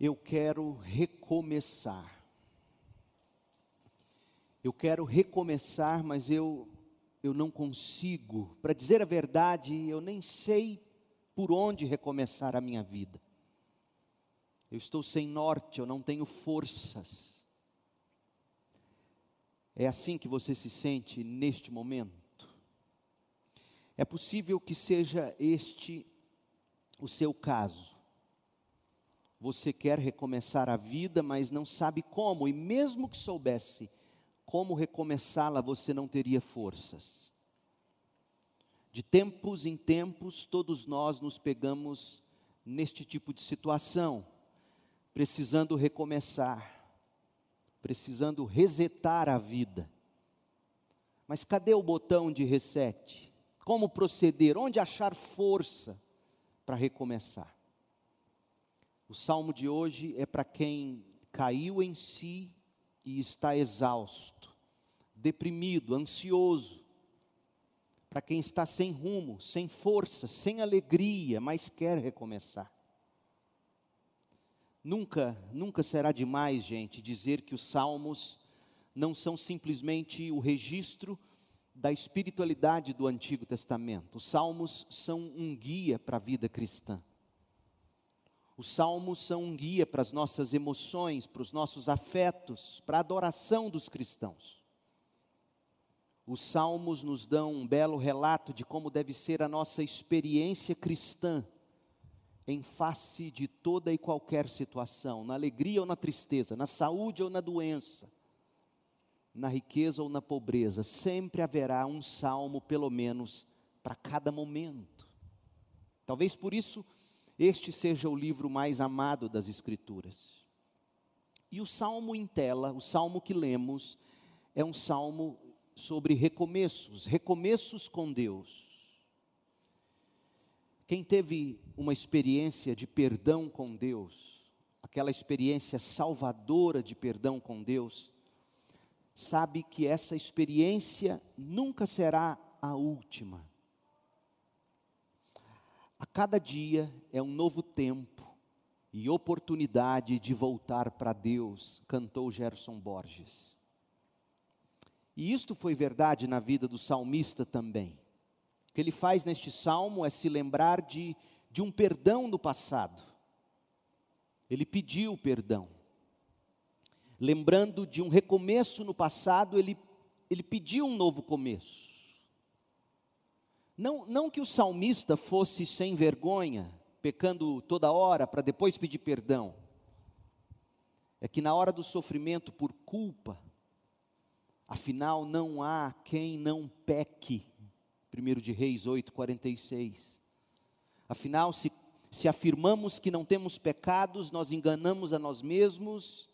Eu quero recomeçar. Eu quero recomeçar, mas eu eu não consigo. Para dizer a verdade, eu nem sei por onde recomeçar a minha vida. Eu estou sem norte, eu não tenho forças. É assim que você se sente neste momento? É possível que seja este o seu caso. Você quer recomeçar a vida, mas não sabe como, e mesmo que soubesse como recomeçá-la, você não teria forças. De tempos em tempos, todos nós nos pegamos neste tipo de situação, precisando recomeçar, precisando resetar a vida. Mas cadê o botão de reset? Como proceder? Onde achar força para recomeçar? O salmo de hoje é para quem caiu em si e está exausto, deprimido, ansioso, para quem está sem rumo, sem força, sem alegria, mas quer recomeçar. Nunca, nunca será demais, gente, dizer que os salmos não são simplesmente o registro da espiritualidade do Antigo Testamento. Os salmos são um guia para a vida cristã. Os salmos são um guia para as nossas emoções, para os nossos afetos, para a adoração dos cristãos. Os salmos nos dão um belo relato de como deve ser a nossa experiência cristã em face de toda e qualquer situação, na alegria ou na tristeza, na saúde ou na doença, na riqueza ou na pobreza, sempre haverá um salmo, pelo menos, para cada momento. Talvez por isso este seja o livro mais amado das Escrituras. E o salmo em tela, o salmo que lemos, é um salmo sobre recomeços, recomeços com Deus. Quem teve uma experiência de perdão com Deus, aquela experiência salvadora de perdão com Deus, sabe que essa experiência nunca será a última. A cada dia é um novo tempo e oportunidade de voltar para Deus, cantou Gerson Borges. E isto foi verdade na vida do salmista também. O que ele faz neste salmo é se lembrar de, de um perdão no passado. Ele pediu perdão. Lembrando de um recomeço no passado, ele, ele pediu um novo começo. Não, não que o salmista fosse sem vergonha, pecando toda hora para depois pedir perdão. É que na hora do sofrimento por culpa, afinal não há quem não peque. 1 de Reis 8, 46. Afinal, se, se afirmamos que não temos pecados, nós enganamos a nós mesmos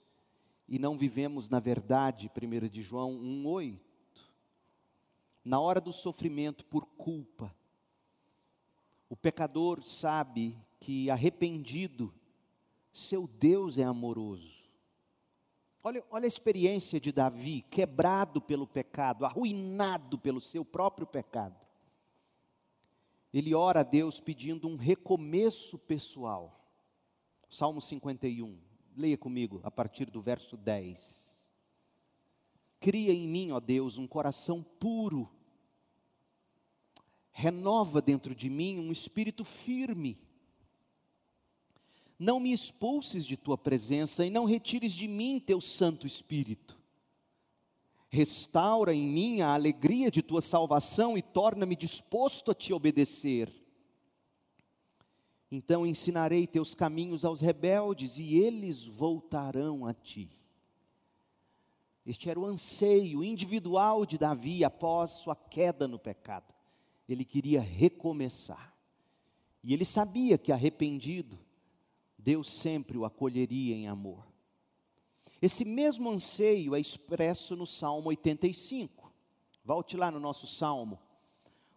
e não vivemos na verdade. 1 de João 1, 8 na hora do sofrimento por culpa, o pecador sabe que arrependido, seu Deus é amoroso. Olha, olha a experiência de Davi, quebrado pelo pecado, arruinado pelo seu próprio pecado. Ele ora a Deus pedindo um recomeço pessoal. Salmo 51, leia comigo a partir do verso 10. Cria em mim, ó Deus, um coração puro renova dentro de mim um espírito firme. Não me expulses de tua presença e não retires de mim teu Santo Espírito. Restaura em mim a alegria de tua salvação e torna-me disposto a te obedecer. Então ensinarei teus caminhos aos rebeldes e eles voltarão a ti. Este era o anseio individual de Davi após sua queda no pecado ele queria recomeçar. E ele sabia que arrependido, Deus sempre o acolheria em amor. Esse mesmo anseio é expresso no Salmo 85. Volte lá no nosso Salmo.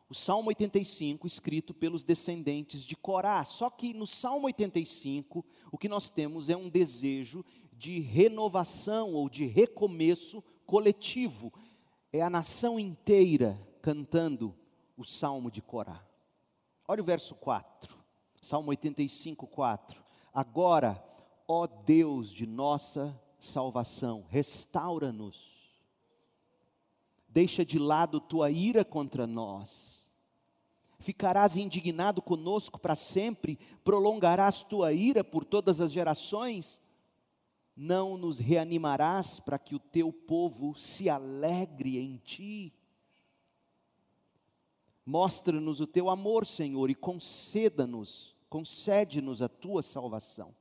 O Salmo 85, escrito pelos descendentes de Corá. Só que no Salmo 85, o que nós temos é um desejo de renovação ou de recomeço coletivo. É a nação inteira cantando o salmo de Corá. Olha o verso 4, Salmo 85, 4. Agora, ó Deus de nossa salvação, restaura-nos. Deixa de lado tua ira contra nós. Ficarás indignado conosco para sempre, prolongarás tua ira por todas as gerações. Não nos reanimarás para que o teu povo se alegre em ti. Mostra-nos o teu amor, Senhor, e conceda-nos, concede-nos a tua salvação.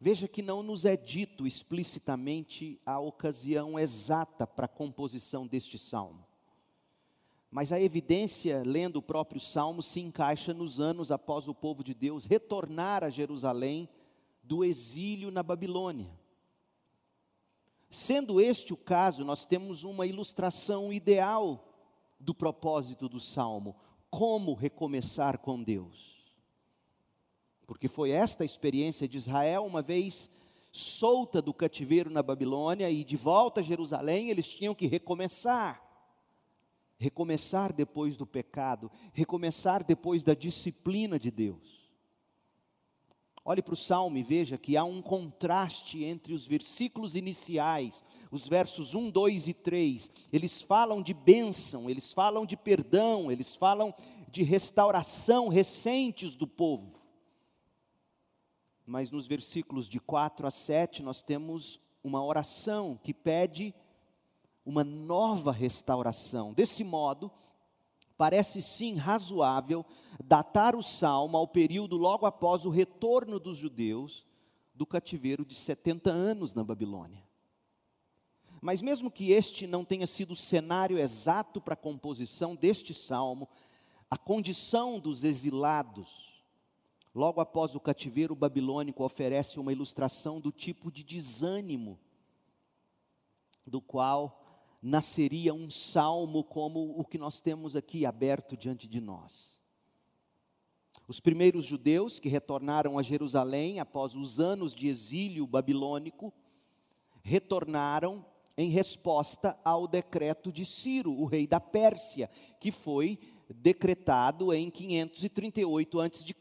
Veja que não nos é dito explicitamente a ocasião exata para a composição deste salmo. Mas a evidência, lendo o próprio salmo, se encaixa nos anos após o povo de Deus retornar a Jerusalém do exílio na Babilônia. Sendo este o caso, nós temos uma ilustração ideal do propósito do salmo: como recomeçar com Deus porque foi esta a experiência de Israel, uma vez solta do cativeiro na Babilônia e de volta a Jerusalém, eles tinham que recomeçar. Recomeçar depois do pecado, recomeçar depois da disciplina de Deus. Olhe para o salmo e veja que há um contraste entre os versículos iniciais, os versos 1, 2 e 3. Eles falam de bênção, eles falam de perdão, eles falam de restauração recentes do povo mas nos versículos de 4 a 7 nós temos uma oração que pede uma nova restauração. Desse modo, parece sim razoável datar o salmo ao período logo após o retorno dos judeus do cativeiro de 70 anos na Babilônia. Mas mesmo que este não tenha sido o cenário exato para a composição deste salmo, a condição dos exilados Logo após o cativeiro babilônico, oferece uma ilustração do tipo de desânimo do qual nasceria um salmo como o que nós temos aqui aberto diante de nós. Os primeiros judeus que retornaram a Jerusalém após os anos de exílio babilônico, retornaram em resposta ao decreto de Ciro, o rei da Pérsia, que foi decretado em 538 a.C.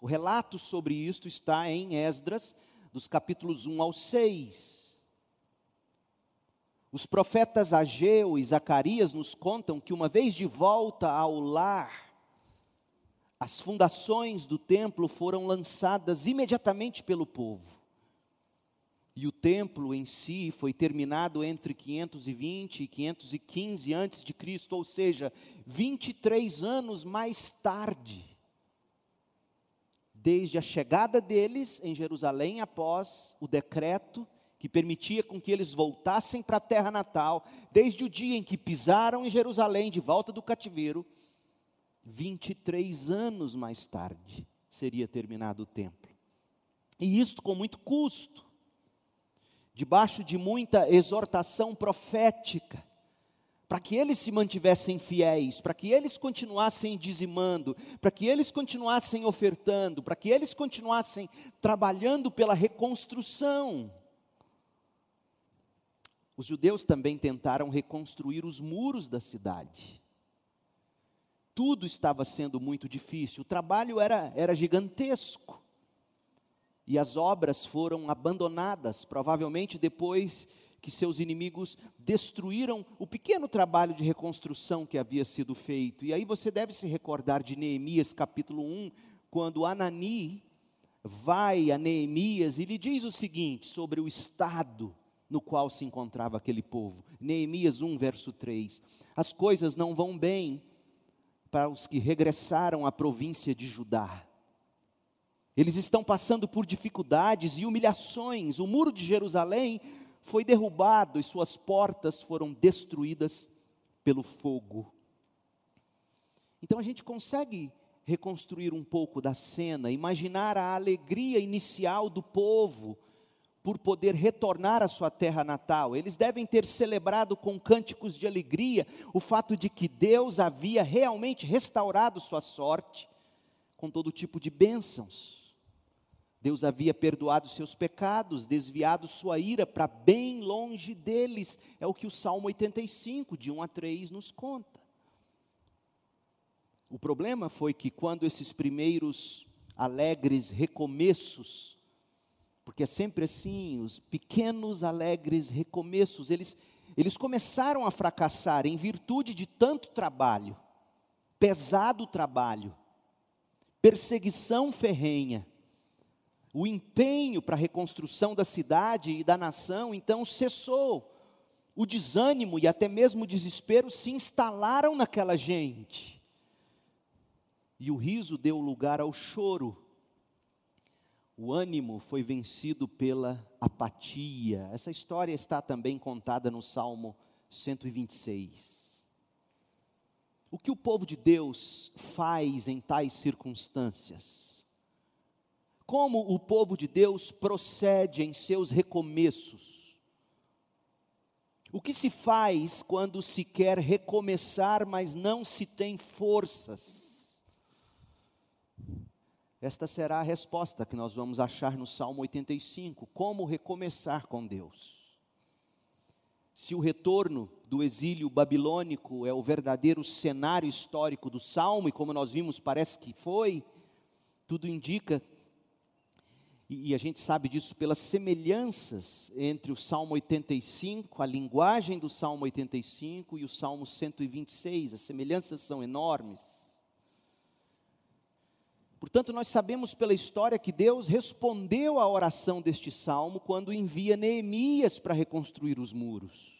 O relato sobre isto está em Esdras, dos capítulos 1 ao 6. Os profetas Ageu e Zacarias nos contam que, uma vez de volta ao lar, as fundações do templo foram lançadas imediatamente pelo povo. E o templo em si foi terminado entre 520 e 515 antes de Cristo, ou seja, 23 anos mais tarde desde a chegada deles em Jerusalém após o decreto que permitia com que eles voltassem para a terra natal, desde o dia em que pisaram em Jerusalém de volta do cativeiro, 23 anos mais tarde seria terminado o templo. E isto com muito custo, debaixo de muita exortação profética, para que eles se mantivessem fiéis, para que eles continuassem dizimando, para que eles continuassem ofertando, para que eles continuassem trabalhando pela reconstrução. Os judeus também tentaram reconstruir os muros da cidade. Tudo estava sendo muito difícil, o trabalho era, era gigantesco. E as obras foram abandonadas, provavelmente depois que seus inimigos destruíram o pequeno trabalho de reconstrução que havia sido feito. E aí você deve se recordar de Neemias capítulo 1, quando Anani vai a Neemias e lhe diz o seguinte sobre o estado no qual se encontrava aquele povo. Neemias 1, verso 3. As coisas não vão bem para os que regressaram à província de Judá. Eles estão passando por dificuldades e humilhações. O muro de Jerusalém foi derrubado e suas portas foram destruídas pelo fogo. Então a gente consegue reconstruir um pouco da cena, imaginar a alegria inicial do povo por poder retornar à sua terra natal. Eles devem ter celebrado com cânticos de alegria o fato de que Deus havia realmente restaurado sua sorte com todo tipo de bênçãos. Deus havia perdoado seus pecados, desviado sua ira para bem longe deles. É o que o Salmo 85, de 1 a 3, nos conta. O problema foi que quando esses primeiros alegres recomeços, porque é sempre assim, os pequenos alegres recomeços, eles, eles começaram a fracassar em virtude de tanto trabalho, pesado trabalho, perseguição ferrenha, o empenho para a reconstrução da cidade e da nação, então cessou. O desânimo e até mesmo o desespero se instalaram naquela gente. E o riso deu lugar ao choro. O ânimo foi vencido pela apatia. Essa história está também contada no Salmo 126. O que o povo de Deus faz em tais circunstâncias? como o povo de Deus procede em seus recomeços. O que se faz quando se quer recomeçar, mas não se tem forças? Esta será a resposta que nós vamos achar no Salmo 85: como recomeçar com Deus. Se o retorno do exílio babilônico é o verdadeiro cenário histórico do Salmo, e como nós vimos, parece que foi, tudo indica e, a gente sabe disso pelas semelhanças entre o Salmo 85, a linguagem do Salmo 85 e o Salmo 126, as semelhanças são enormes. Portanto, nós sabemos pela história que Deus respondeu à oração deste salmo quando envia Neemias para reconstruir os muros,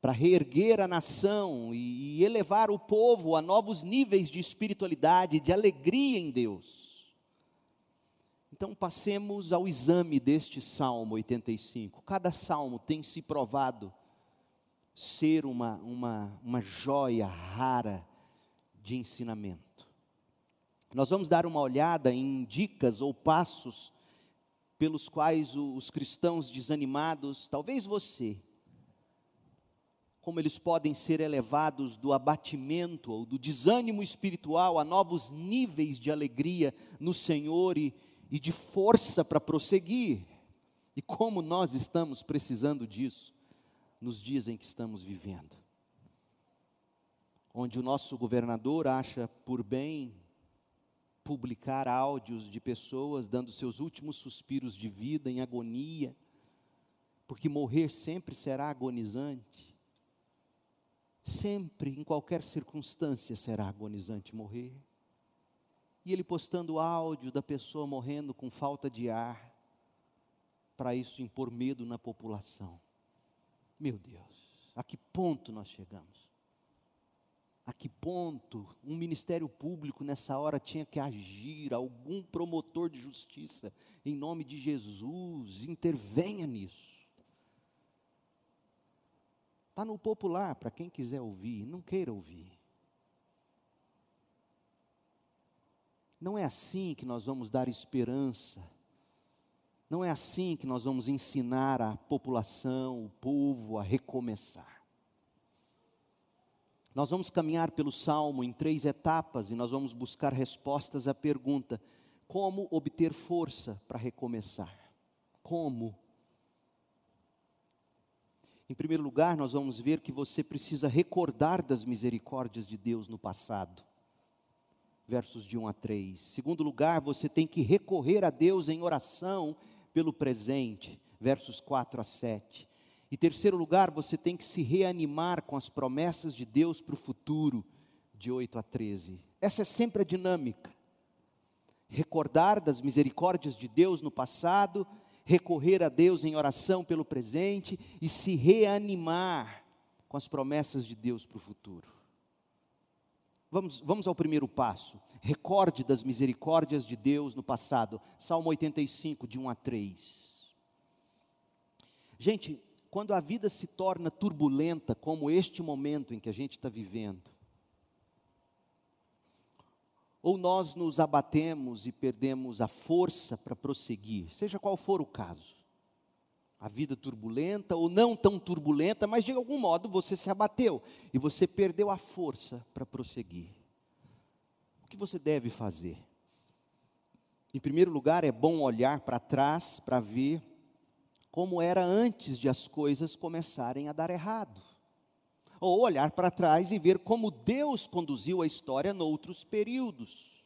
para reerguer a nação e elevar o povo a novos níveis de espiritualidade, de alegria em Deus. Então, passemos ao exame deste Salmo 85. Cada salmo tem se provado ser uma, uma, uma joia rara de ensinamento. Nós vamos dar uma olhada em dicas ou passos pelos quais os cristãos desanimados, talvez você, como eles podem ser elevados do abatimento ou do desânimo espiritual a novos níveis de alegria no Senhor e, e de força para prosseguir. E como nós estamos precisando disso nos dias em que estamos vivendo. Onde o nosso governador acha por bem publicar áudios de pessoas dando seus últimos suspiros de vida em agonia, porque morrer sempre será agonizante. Sempre, em qualquer circunstância, será agonizante morrer e ele postando áudio da pessoa morrendo com falta de ar, para isso impor medo na população. Meu Deus, a que ponto nós chegamos? A que ponto um ministério público nessa hora tinha que agir, algum promotor de justiça, em nome de Jesus, intervenha nisso. Está no popular, para quem quiser ouvir, não queira ouvir. Não é assim que nós vamos dar esperança. Não é assim que nós vamos ensinar a população, o povo a recomeçar. Nós vamos caminhar pelo salmo em três etapas e nós vamos buscar respostas à pergunta: como obter força para recomeçar? Como? Em primeiro lugar, nós vamos ver que você precisa recordar das misericórdias de Deus no passado versos de 1 a 3. Segundo lugar, você tem que recorrer a Deus em oração pelo presente, versos 4 a 7. E terceiro lugar, você tem que se reanimar com as promessas de Deus para o futuro, de 8 a 13. Essa é sempre a dinâmica. Recordar das misericórdias de Deus no passado, recorrer a Deus em oração pelo presente e se reanimar com as promessas de Deus para o futuro. Vamos, vamos ao primeiro passo. Recorde das misericórdias de Deus no passado. Salmo 85, de 1 a 3. Gente, quando a vida se torna turbulenta, como este momento em que a gente está vivendo, ou nós nos abatemos e perdemos a força para prosseguir, seja qual for o caso, a vida turbulenta ou não tão turbulenta, mas de algum modo você se abateu e você perdeu a força para prosseguir. O que você deve fazer? Em primeiro lugar, é bom olhar para trás para ver como era antes de as coisas começarem a dar errado. Ou olhar para trás e ver como Deus conduziu a história noutros períodos.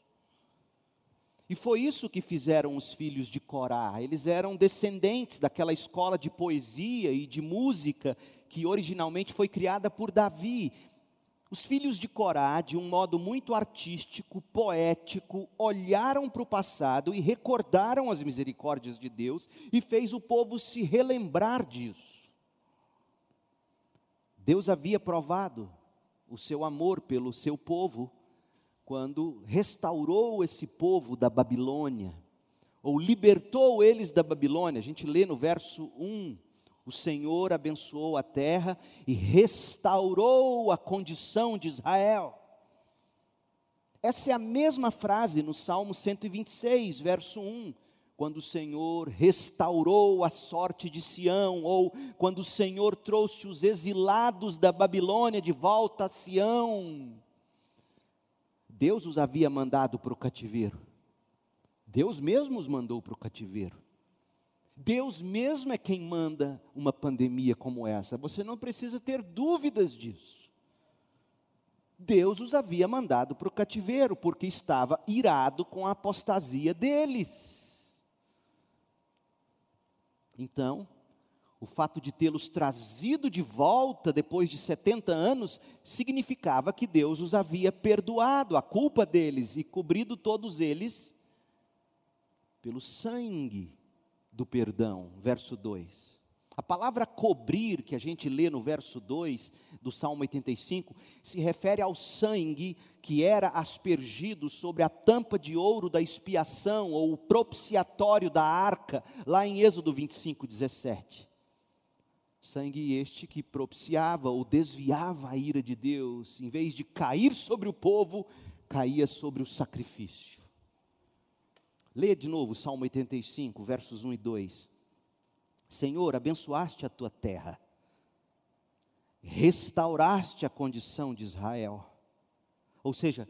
E foi isso que fizeram os filhos de Corá. Eles eram descendentes daquela escola de poesia e de música que originalmente foi criada por Davi. Os filhos de Corá, de um modo muito artístico, poético, olharam para o passado e recordaram as misericórdias de Deus e fez o povo se relembrar disso. Deus havia provado o seu amor pelo seu povo quando restaurou esse povo da Babilônia, ou libertou eles da Babilônia. A gente lê no verso 1 o Senhor abençoou a terra e restaurou a condição de Israel. Essa é a mesma frase no Salmo 126, verso 1, quando o Senhor restaurou a sorte de Sião, ou quando o Senhor trouxe os exilados da Babilônia de volta a Sião. Deus os havia mandado para o cativeiro. Deus mesmo os mandou para o cativeiro. Deus mesmo é quem manda uma pandemia como essa. Você não precisa ter dúvidas disso. Deus os havia mandado para o cativeiro, porque estava irado com a apostasia deles. Então, o fato de tê-los trazido de volta depois de 70 anos significava que Deus os havia perdoado a culpa deles e cobrido todos eles pelo sangue do perdão, verso 2. A palavra cobrir, que a gente lê no verso 2 do Salmo 85, se refere ao sangue que era aspergido sobre a tampa de ouro da expiação, ou o propiciatório da arca, lá em Êxodo 25, 17. Sangue este que propiciava ou desviava a ira de Deus, em vez de cair sobre o povo, caía sobre o sacrifício. Leia de novo Salmo 85, versos 1 e 2. Senhor, abençoaste a tua terra, restauraste a condição de Israel. Ou seja,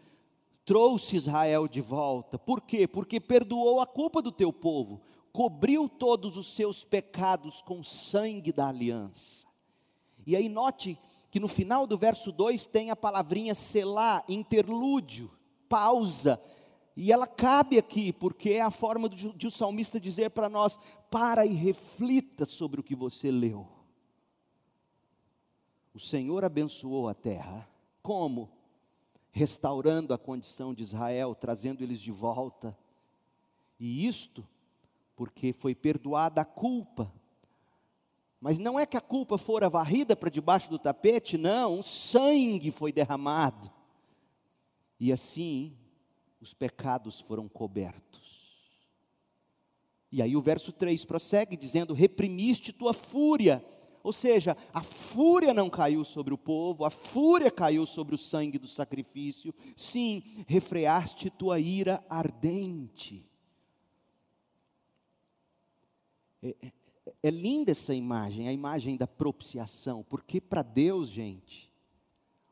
trouxe Israel de volta. Por quê? Porque perdoou a culpa do teu povo, cobriu todos os seus pecados com o sangue da aliança. E aí note que no final do verso 2 tem a palavrinha selar, interlúdio, pausa, e ela cabe aqui, porque é a forma de, o salmista dizer para nós: para e reflita sobre o que você leu. O Senhor abençoou a terra. Como? Restaurando a condição de Israel, trazendo eles de volta. E isto porque foi perdoada a culpa. Mas não é que a culpa fora varrida para debaixo do tapete, não, sangue foi derramado. E assim os pecados foram cobertos. E aí o verso 3 prossegue dizendo: reprimiste tua fúria. Ou seja, a fúria não caiu sobre o povo, a fúria caiu sobre o sangue do sacrifício. Sim, refreaste tua ira ardente. É, é, é linda essa imagem, a imagem da propiciação, porque para Deus, gente,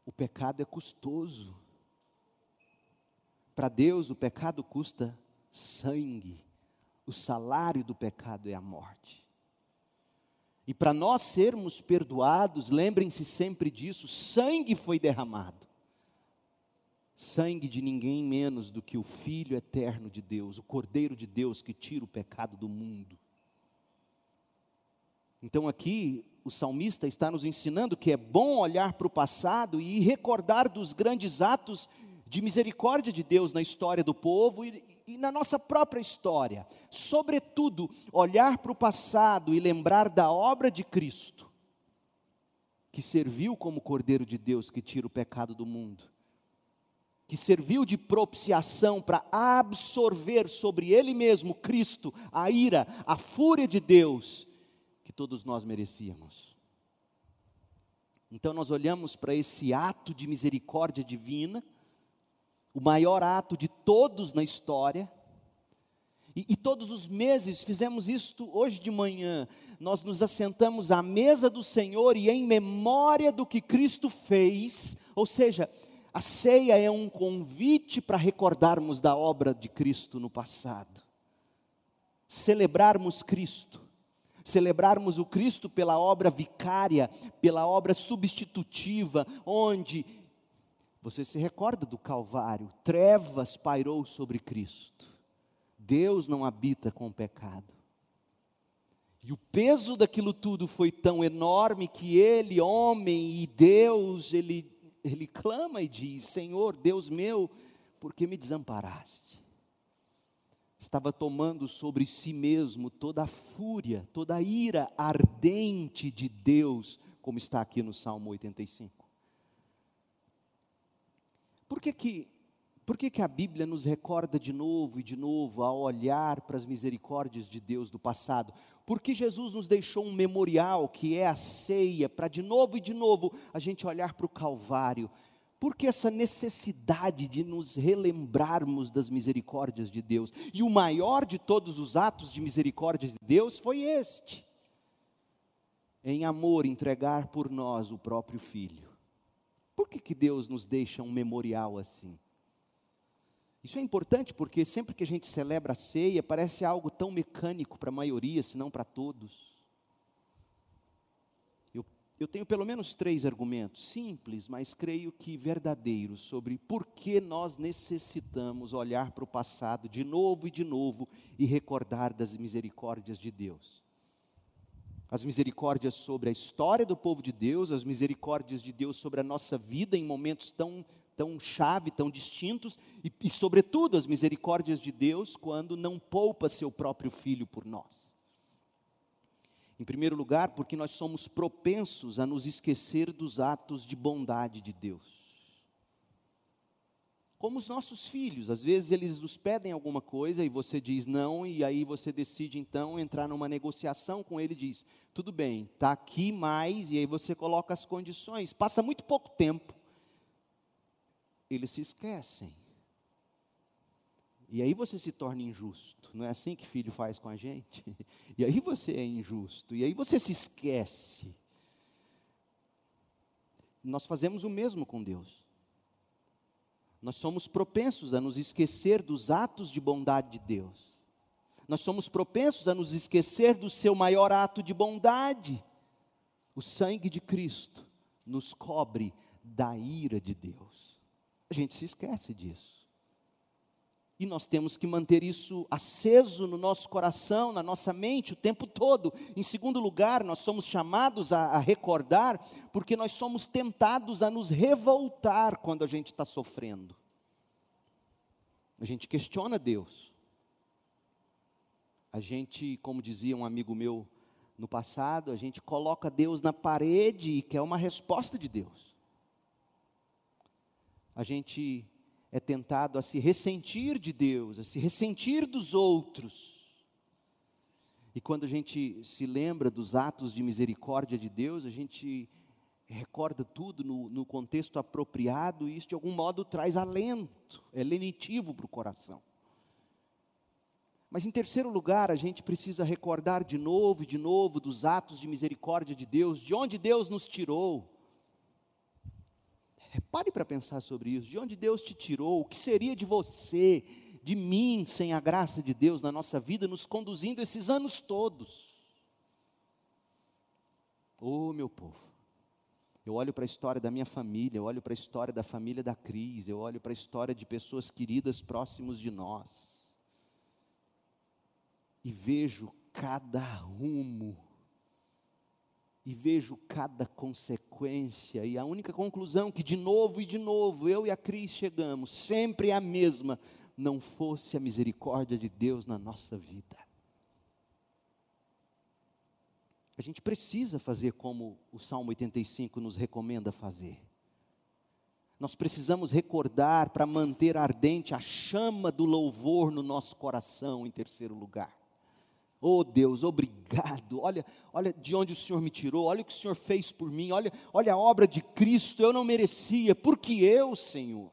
o pecado é custoso. Para Deus, o pecado custa sangue. O salário do pecado é a morte. E para nós sermos perdoados, lembrem-se sempre disso: sangue foi derramado. Sangue de ninguém menos do que o Filho eterno de Deus, o Cordeiro de Deus que tira o pecado do mundo. Então aqui o salmista está nos ensinando que é bom olhar para o passado e recordar dos grandes atos de misericórdia de Deus na história do povo e, e na nossa própria história. Sobretudo, olhar para o passado e lembrar da obra de Cristo, que serviu como Cordeiro de Deus que tira o pecado do mundo, que serviu de propiciação para absorver sobre Ele mesmo, Cristo, a ira, a fúria de Deus que todos nós merecíamos. Então nós olhamos para esse ato de misericórdia divina, o maior ato de todos na história. E, e, todos os meses fizemos isto hoje de manhã. Nós nos assentamos à mesa do Senhor e em memória do que Cristo fez, ou seja, a ceia é um convite para recordarmos da obra de Cristo no passado. Celebrarmos Cristo, celebrarmos o Cristo pela obra vicária, pela obra substitutiva, onde você se recorda do Calvário? Trevas pairou sobre Cristo. Deus não habita com o pecado. E o peso daquilo tudo foi tão enorme que ele, homem e Deus, ele, ele clama e diz: Senhor, Deus meu, por que me desamparaste? Estava tomando sobre si mesmo toda a fúria, toda a ira ardente de Deus, como está aqui no Salmo 85. Por que que por que, que a Bíblia nos recorda de novo e de novo a olhar para as misericórdias de Deus do passado? Porque Jesus nos deixou um memorial que é a ceia, para de novo e de novo a gente olhar para o Calvário. Por que essa necessidade de nos relembrarmos das misericórdias de Deus? E o maior de todos os atos de misericórdia de Deus foi este: em amor entregar por nós o próprio Filho. Por que, que Deus nos deixa um memorial assim? Isso é importante porque sempre que a gente celebra a ceia, parece algo tão mecânico para a maioria, se não para todos. Eu, eu tenho pelo menos três argumentos, simples, mas creio que verdadeiros, sobre por que nós necessitamos olhar para o passado de novo e de novo e recordar das misericórdias de Deus. As misericórdias sobre a história do povo de Deus, as misericórdias de Deus sobre a nossa vida em momentos tão tão chave, tão distintos, e, e, sobretudo, as misericórdias de Deus quando não poupa seu próprio filho por nós. Em primeiro lugar, porque nós somos propensos a nos esquecer dos atos de bondade de Deus. Como os nossos filhos, às vezes eles nos pedem alguma coisa e você diz não, e aí você decide então entrar numa negociação com ele e diz: tudo bem, está aqui mais, e aí você coloca as condições. Passa muito pouco tempo, eles se esquecem. E aí você se torna injusto. Não é assim que filho faz com a gente? E aí você é injusto. E aí você se esquece. Nós fazemos o mesmo com Deus. Nós somos propensos a nos esquecer dos atos de bondade de Deus. Nós somos propensos a nos esquecer do seu maior ato de bondade. O sangue de Cristo nos cobre da ira de Deus. A gente se esquece disso. E nós temos que manter isso aceso no nosso coração, na nossa mente, o tempo todo. Em segundo lugar, nós somos chamados a, a recordar, porque nós somos tentados a nos revoltar quando a gente está sofrendo. A gente questiona Deus. A gente, como dizia um amigo meu no passado, a gente coloca Deus na parede e quer uma resposta de Deus a gente é tentado a se ressentir de Deus, a se ressentir dos outros. E quando a gente se lembra dos atos de misericórdia de Deus, a gente recorda tudo no, no contexto apropriado e isso de algum modo traz alento, é lenitivo para o coração. Mas em terceiro lugar, a gente precisa recordar de novo e de novo dos atos de misericórdia de Deus, de onde Deus nos tirou, Pare para pensar sobre isso. De onde Deus te tirou? O que seria de você, de mim, sem a graça de Deus na nossa vida, nos conduzindo esses anos todos? Oh, meu povo. Eu olho para a história da minha família, eu olho para a história da família da Cris, eu olho para a história de pessoas queridas próximos de nós. E vejo cada rumo e vejo cada consequência, e a única conclusão que de novo e de novo eu e a Cris chegamos, sempre é a mesma, não fosse a misericórdia de Deus na nossa vida. A gente precisa fazer como o Salmo 85 nos recomenda fazer. Nós precisamos recordar para manter ardente a chama do louvor no nosso coração, em terceiro lugar. Oh Deus, obrigado. Olha, olha de onde o Senhor me tirou, olha o que o Senhor fez por mim, olha, olha a obra de Cristo, eu não merecia, porque eu, Senhor.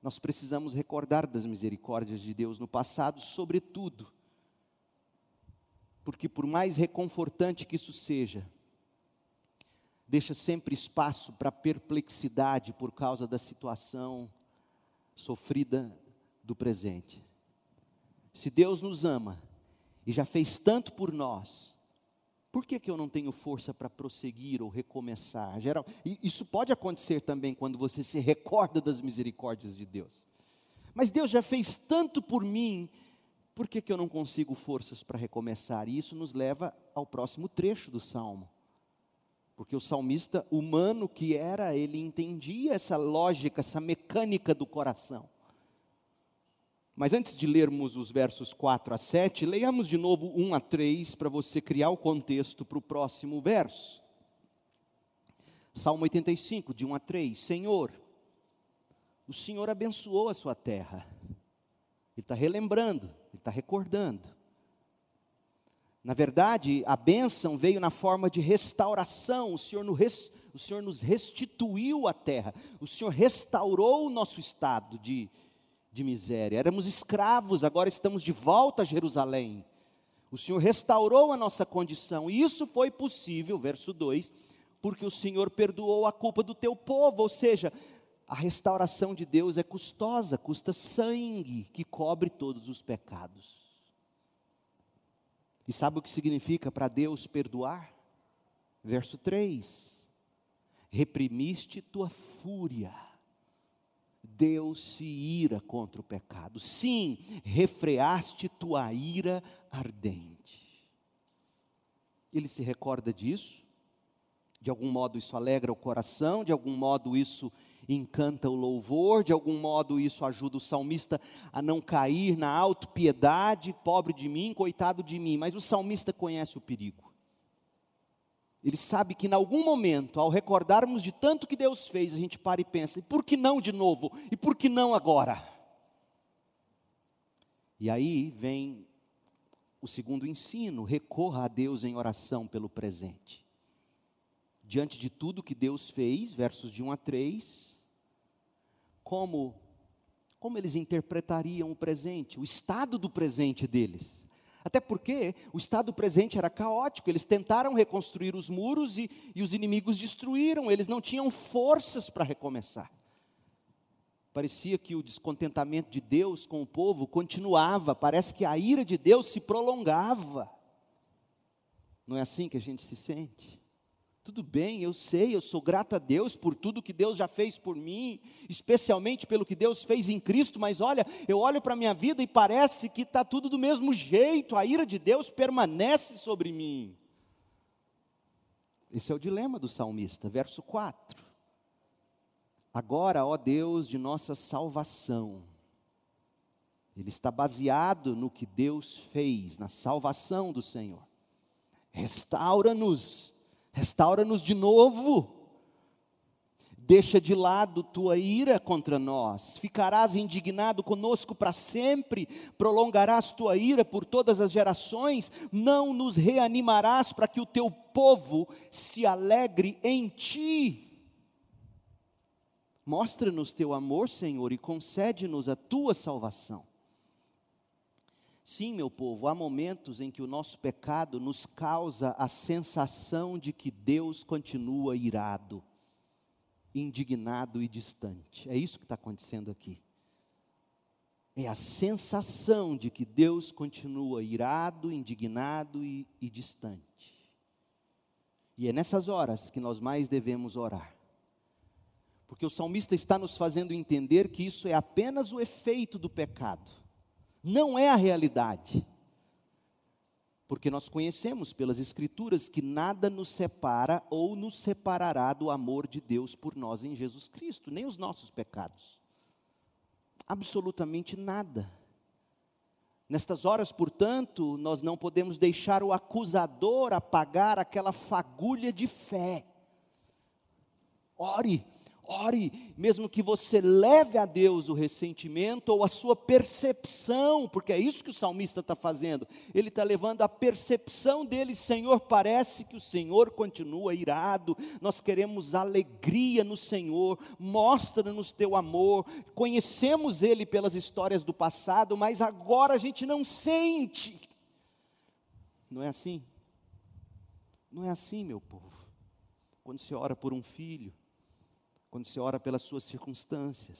Nós precisamos recordar das misericórdias de Deus no passado, sobretudo, porque por mais reconfortante que isso seja, deixa sempre espaço para perplexidade por causa da situação sofrida do presente. Se Deus nos ama e já fez tanto por nós, por que, que eu não tenho força para prosseguir ou recomeçar? Geral, isso pode acontecer também quando você se recorda das misericórdias de Deus. Mas Deus já fez tanto por mim, por que, que eu não consigo forças para recomeçar? E isso nos leva ao próximo trecho do salmo. Porque o salmista humano que era, ele entendia essa lógica, essa mecânica do coração. Mas antes de lermos os versos 4 a 7, leiamos de novo 1 a 3 para você criar o contexto para o próximo verso. Salmo 85, de 1 a 3. Senhor, o Senhor abençoou a sua terra. Ele está relembrando, ele está recordando. Na verdade, a bênção veio na forma de restauração. O Senhor, nos, o Senhor nos restituiu a terra. O Senhor restaurou o nosso estado de, de miséria. Éramos escravos, agora estamos de volta a Jerusalém. O Senhor restaurou a nossa condição, e isso foi possível, verso 2, porque o Senhor perdoou a culpa do teu povo, ou seja, a restauração de Deus é custosa, custa sangue que cobre todos os pecados. E sabe o que significa para Deus perdoar? Verso 3: Reprimiste tua fúria Deus se ira contra o pecado. Sim, refreaste tua ira ardente. Ele se recorda disso? De algum modo isso alegra o coração, de algum modo isso encanta o louvor, de algum modo isso ajuda o salmista a não cair na autopiedade, pobre de mim, coitado de mim. Mas o salmista conhece o perigo. Ele sabe que em algum momento, ao recordarmos de tanto que Deus fez, a gente para e pensa: e por que não de novo? E por que não agora? E aí vem o segundo ensino: recorra a Deus em oração pelo presente. Diante de tudo que Deus fez, versos de 1 a 3, como, como eles interpretariam o presente, o estado do presente deles? Até porque o estado presente era caótico, eles tentaram reconstruir os muros e, e os inimigos destruíram, eles não tinham forças para recomeçar. Parecia que o descontentamento de Deus com o povo continuava, parece que a ira de Deus se prolongava. Não é assim que a gente se sente? Tudo bem, eu sei, eu sou grato a Deus por tudo que Deus já fez por mim, especialmente pelo que Deus fez em Cristo, mas olha, eu olho para a minha vida e parece que está tudo do mesmo jeito, a ira de Deus permanece sobre mim. Esse é o dilema do salmista, verso 4. Agora, ó Deus de nossa salvação, ele está baseado no que Deus fez, na salvação do Senhor. Restaura-nos restaura-nos de novo. Deixa de lado tua ira contra nós, ficarás indignado conosco para sempre, prolongarás tua ira por todas as gerações, não nos reanimarás para que o teu povo se alegre em ti. Mostra-nos teu amor, Senhor, e concede-nos a tua salvação. Sim, meu povo, há momentos em que o nosso pecado nos causa a sensação de que Deus continua irado, indignado e distante. É isso que está acontecendo aqui. É a sensação de que Deus continua irado, indignado e, e distante. E é nessas horas que nós mais devemos orar. Porque o salmista está nos fazendo entender que isso é apenas o efeito do pecado não é a realidade. Porque nós conhecemos pelas Escrituras que nada nos separa ou nos separará do amor de Deus por nós em Jesus Cristo, nem os nossos pecados. Absolutamente nada. Nestas horas, portanto, nós não podemos deixar o acusador apagar aquela fagulha de fé. Ore, Ore, mesmo que você leve a Deus o ressentimento ou a sua percepção, porque é isso que o salmista está fazendo. Ele está levando a percepção dele, Senhor, parece que o Senhor continua irado. Nós queremos alegria no Senhor, mostra-nos teu amor. Conhecemos Ele pelas histórias do passado, mas agora a gente não sente. Não é assim? Não é assim, meu povo. Quando se ora por um filho, quando você ora pelas suas circunstâncias.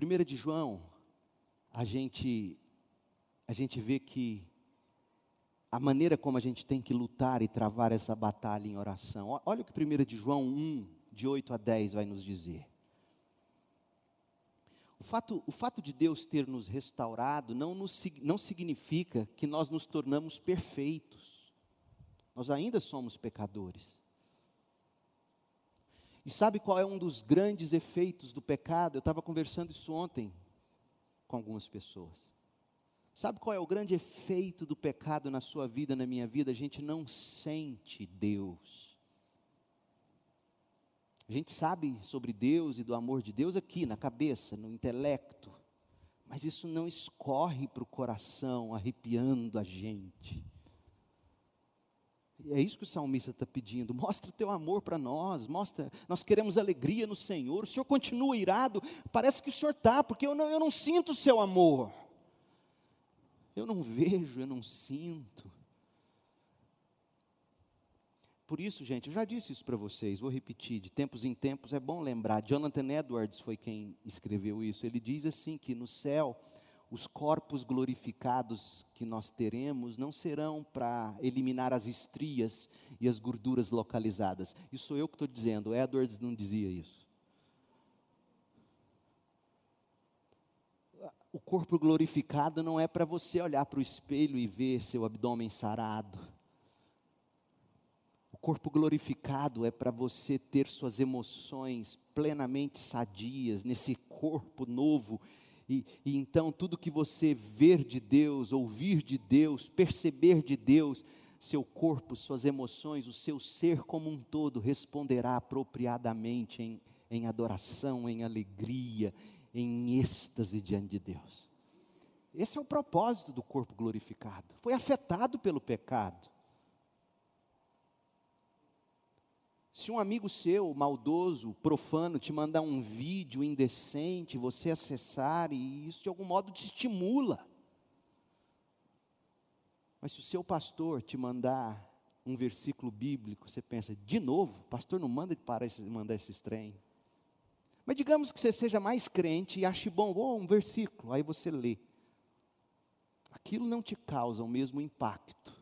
1 de João, a gente, a gente vê que a maneira como a gente tem que lutar e travar essa batalha em oração. Olha o que 1 de João 1, de 8 a 10 vai nos dizer. O fato, o fato de Deus ter nos restaurado não, nos, não significa que nós nos tornamos perfeitos. Nós ainda somos pecadores. E sabe qual é um dos grandes efeitos do pecado? Eu estava conversando isso ontem com algumas pessoas. Sabe qual é o grande efeito do pecado na sua vida, na minha vida? A gente não sente Deus. A gente sabe sobre Deus e do amor de Deus aqui, na cabeça, no intelecto, mas isso não escorre para o coração, arrepiando a gente. É isso que o salmista está pedindo. Mostra o teu amor para nós, mostra, nós queremos alegria no Senhor. O Senhor continua irado, parece que o Senhor está, porque eu não, eu não sinto o seu amor. Eu não vejo, eu não sinto. Por isso, gente, eu já disse isso para vocês, vou repetir, de tempos em tempos é bom lembrar. Jonathan Edwards foi quem escreveu isso. Ele diz assim que no céu os corpos glorificados que nós teremos não serão para eliminar as estrias e as gorduras localizadas. Isso sou eu que estou dizendo, Edwards não dizia isso. O corpo glorificado não é para você olhar para o espelho e ver seu abdômen sarado corpo glorificado é para você ter suas emoções plenamente sadias nesse corpo novo. E, e, então tudo que você ver de Deus, ouvir de Deus, perceber de Deus, seu corpo, suas emoções, o seu ser como um todo responderá apropriadamente em, em adoração, em alegria, em êxtase diante de Deus. Esse é o propósito do corpo glorificado. Foi afetado pelo pecado. Se um amigo seu, maldoso, profano, te mandar um vídeo indecente, você acessar, e isso de algum modo te estimula. Mas se o seu pastor te mandar um versículo bíblico, você pensa, de novo, pastor não manda parar de mandar esse trem. Mas digamos que você seja mais crente e ache bom, oh, um versículo, aí você lê. Aquilo não te causa o mesmo impacto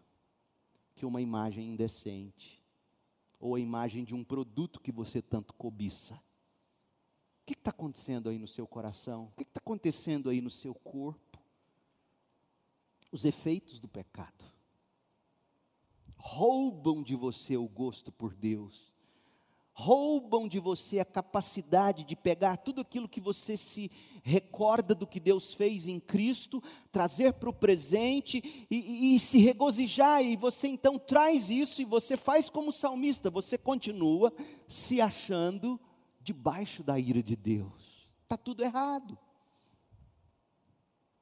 que uma imagem indecente ou a imagem de um produto que você tanto cobiça? O que está acontecendo aí no seu coração? O que está acontecendo aí no seu corpo? Os efeitos do pecado roubam de você o gosto por Deus roubam de você a capacidade de pegar tudo aquilo que você se recorda do que Deus fez em Cristo, trazer para o presente e, e, e, se regozijar, e você então traz isso e você faz como salmista, você continua se achando debaixo da ira de Deus. Está tudo errado.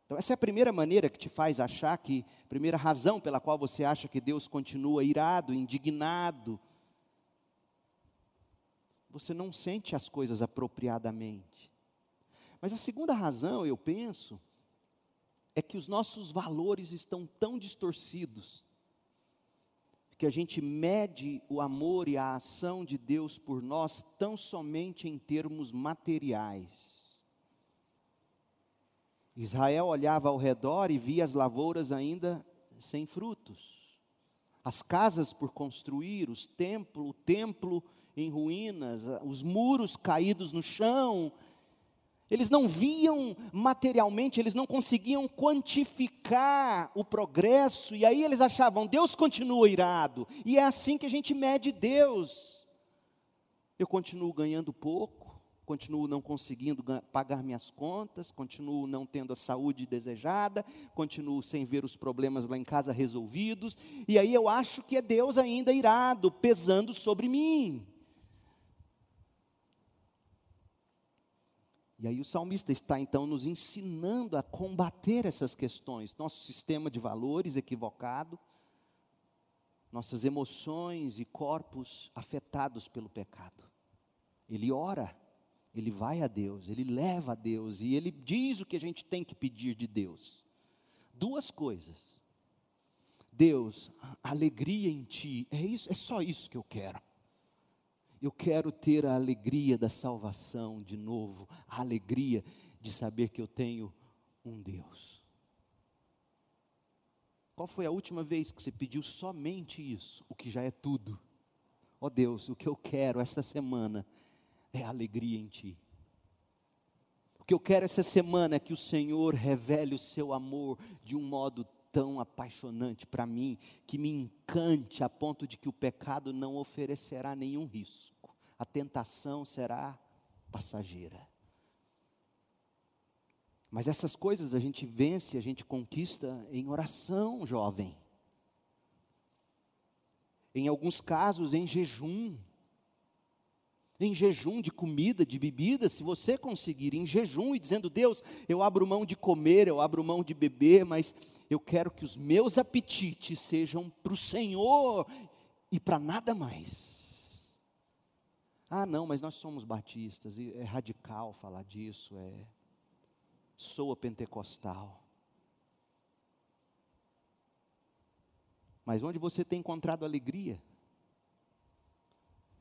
Então, essa é a primeira maneira que te faz achar que, primeira razão pela qual você acha que Deus continua irado, indignado, você não sente as coisas apropriadamente. Mas a segunda razão, eu penso, é que os nossos valores estão tão distorcidos, que a gente mede o amor e a ação de Deus por nós tão somente em termos materiais. Israel olhava ao redor e via as lavouras ainda sem frutos, as casas por construir, os templos, o templo em ruínas, os muros caídos no chão. Eles não viam materialmente, eles não conseguiam quantificar o progresso, e aí eles achavam, Deus continua irado, e é assim que a gente mede Deus. Eu continuo ganhando pouco, continuo não conseguindo pagar minhas contas, continuo não tendo a saúde desejada, continuo sem ver os problemas lá em casa resolvidos, e aí eu acho que é Deus ainda irado, pesando sobre mim. E aí o salmista está então nos ensinando a combater essas questões, nosso sistema de valores equivocado, nossas emoções e corpos afetados pelo pecado. Ele ora, ele vai a Deus, ele leva a Deus e ele diz o que a gente tem que pedir de Deus. Duas coisas. Deus, alegria em ti, é isso, é só isso que eu quero. Eu quero ter a alegria da salvação de novo, a alegria de saber que eu tenho um Deus. Qual foi a última vez que você pediu somente isso, o que já é tudo? Ó oh Deus, o que eu quero esta semana é alegria em Ti. que eu quero essa semana é que o Senhor revele o seu amor de um modo tão apaixonante para mim, que me encante a ponto de que o pecado não oferecerá nenhum risco, a tentação será passageira. Mas essas coisas a gente vence, a gente conquista em oração, jovem. Em alguns casos, em jejum em jejum de comida, de bebida, se você conseguir, em jejum e dizendo: Deus, eu abro mão de comer, eu abro mão de beber, mas eu quero que os meus apetites sejam para o Senhor e para nada mais. Ah, não, mas nós somos batistas, é radical falar disso, é soa pentecostal. Mas onde você tem encontrado alegria?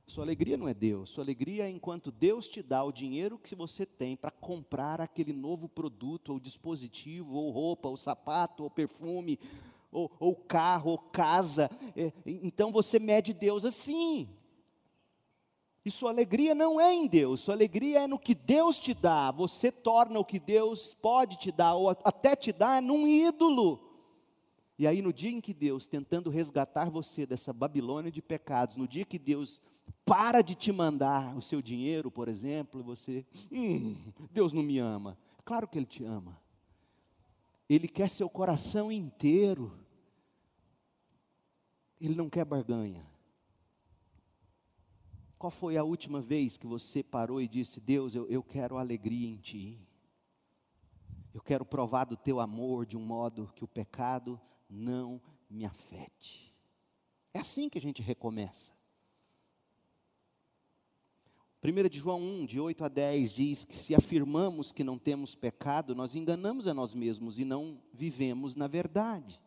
Sua alegria não é Deus, sua alegria é enquanto Deus te dá o dinheiro que você tem para comprar aquele novo produto, ou dispositivo, ou roupa, ou sapato, ou perfume, ou, ou carro, ou casa. É, então você mede Deus assim. E sua alegria não é em Deus, sua alegria é no que Deus te dá. Você torna o que Deus pode te dar, ou até te dar, num ídolo. E aí, no dia em que Deus, tentando resgatar você dessa Babilônia de pecados, no dia que Deus para de te mandar o seu dinheiro, por exemplo, você, hum, Deus não me ama. Claro que Ele te ama. Ele quer seu coração inteiro. Ele não quer barganha. Qual foi a última vez que você parou e disse: Deus, eu, eu quero alegria em Ti? Eu quero provar do Teu amor de um modo que o pecado não me afete. É assim que a gente recomeça. 1 de João 1, de 8 a 10, diz que se afirmamos que não temos pecado, nós enganamos a nós mesmos e não vivemos na verdade.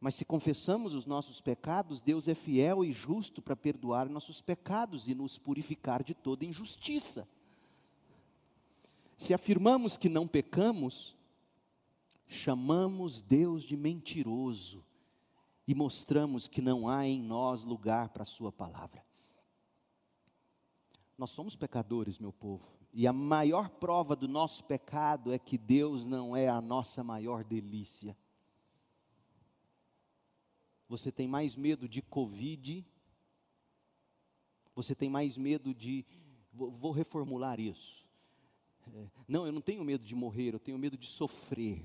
Mas se confessamos os nossos pecados, Deus é fiel e justo para perdoar nossos pecados e nos purificar de toda injustiça. Se afirmamos que não pecamos, chamamos Deus de mentiroso e mostramos que não há em nós lugar para a Sua palavra. Nós somos pecadores, meu povo, e a maior prova do nosso pecado é que Deus não é a nossa maior delícia. Você tem mais medo de Covid, você tem mais medo de. Vou reformular isso. É, não, eu não tenho medo de morrer, eu tenho medo de sofrer.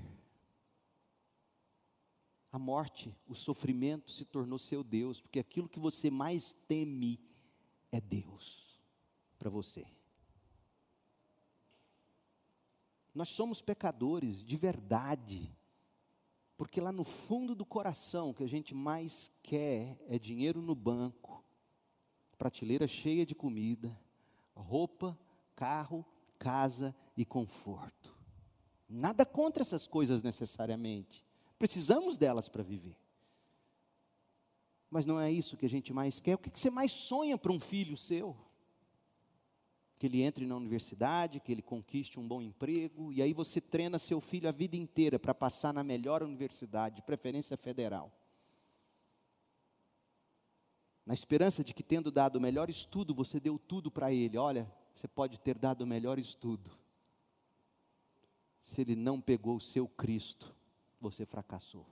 A morte, o sofrimento se tornou seu Deus, porque aquilo que você mais teme é Deus para você. Nós somos pecadores de verdade, porque lá no fundo do coração o que a gente mais quer é dinheiro no banco, prateleira cheia de comida, roupa, carro, casa e conforto. Nada contra essas coisas necessariamente, precisamos delas para viver. Mas não é isso que a gente mais quer. O que você mais sonha para um filho seu? Que ele entre na universidade, que ele conquiste um bom emprego, e aí você treina seu filho a vida inteira para passar na melhor universidade, de preferência federal. Na esperança de que, tendo dado o melhor estudo, você deu tudo para ele. Olha, você pode ter dado o melhor estudo. Se ele não pegou o seu Cristo, você fracassou.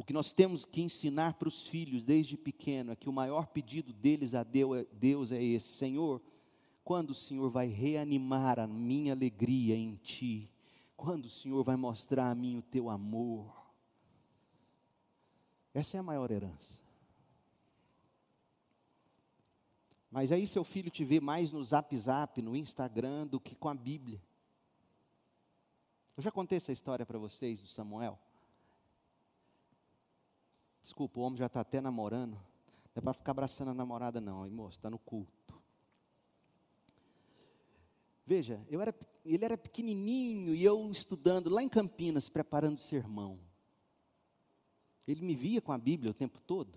O que nós temos que ensinar para os filhos desde pequeno é que o maior pedido deles a Deus é esse: Senhor, quando o Senhor vai reanimar a minha alegria em Ti? Quando o Senhor vai mostrar a mim o Teu amor? Essa é a maior herança. Mas aí seu filho te vê mais no Zap Zap, no Instagram, do que com a Bíblia. Eu já contei essa história para vocês do Samuel. Desculpa, o homem já está até namorando. Não é para ficar abraçando a namorada, não, hein, moço, está no culto. Veja, eu era, ele era pequenininho e eu estudando lá em Campinas, preparando o sermão. Ele me via com a Bíblia o tempo todo.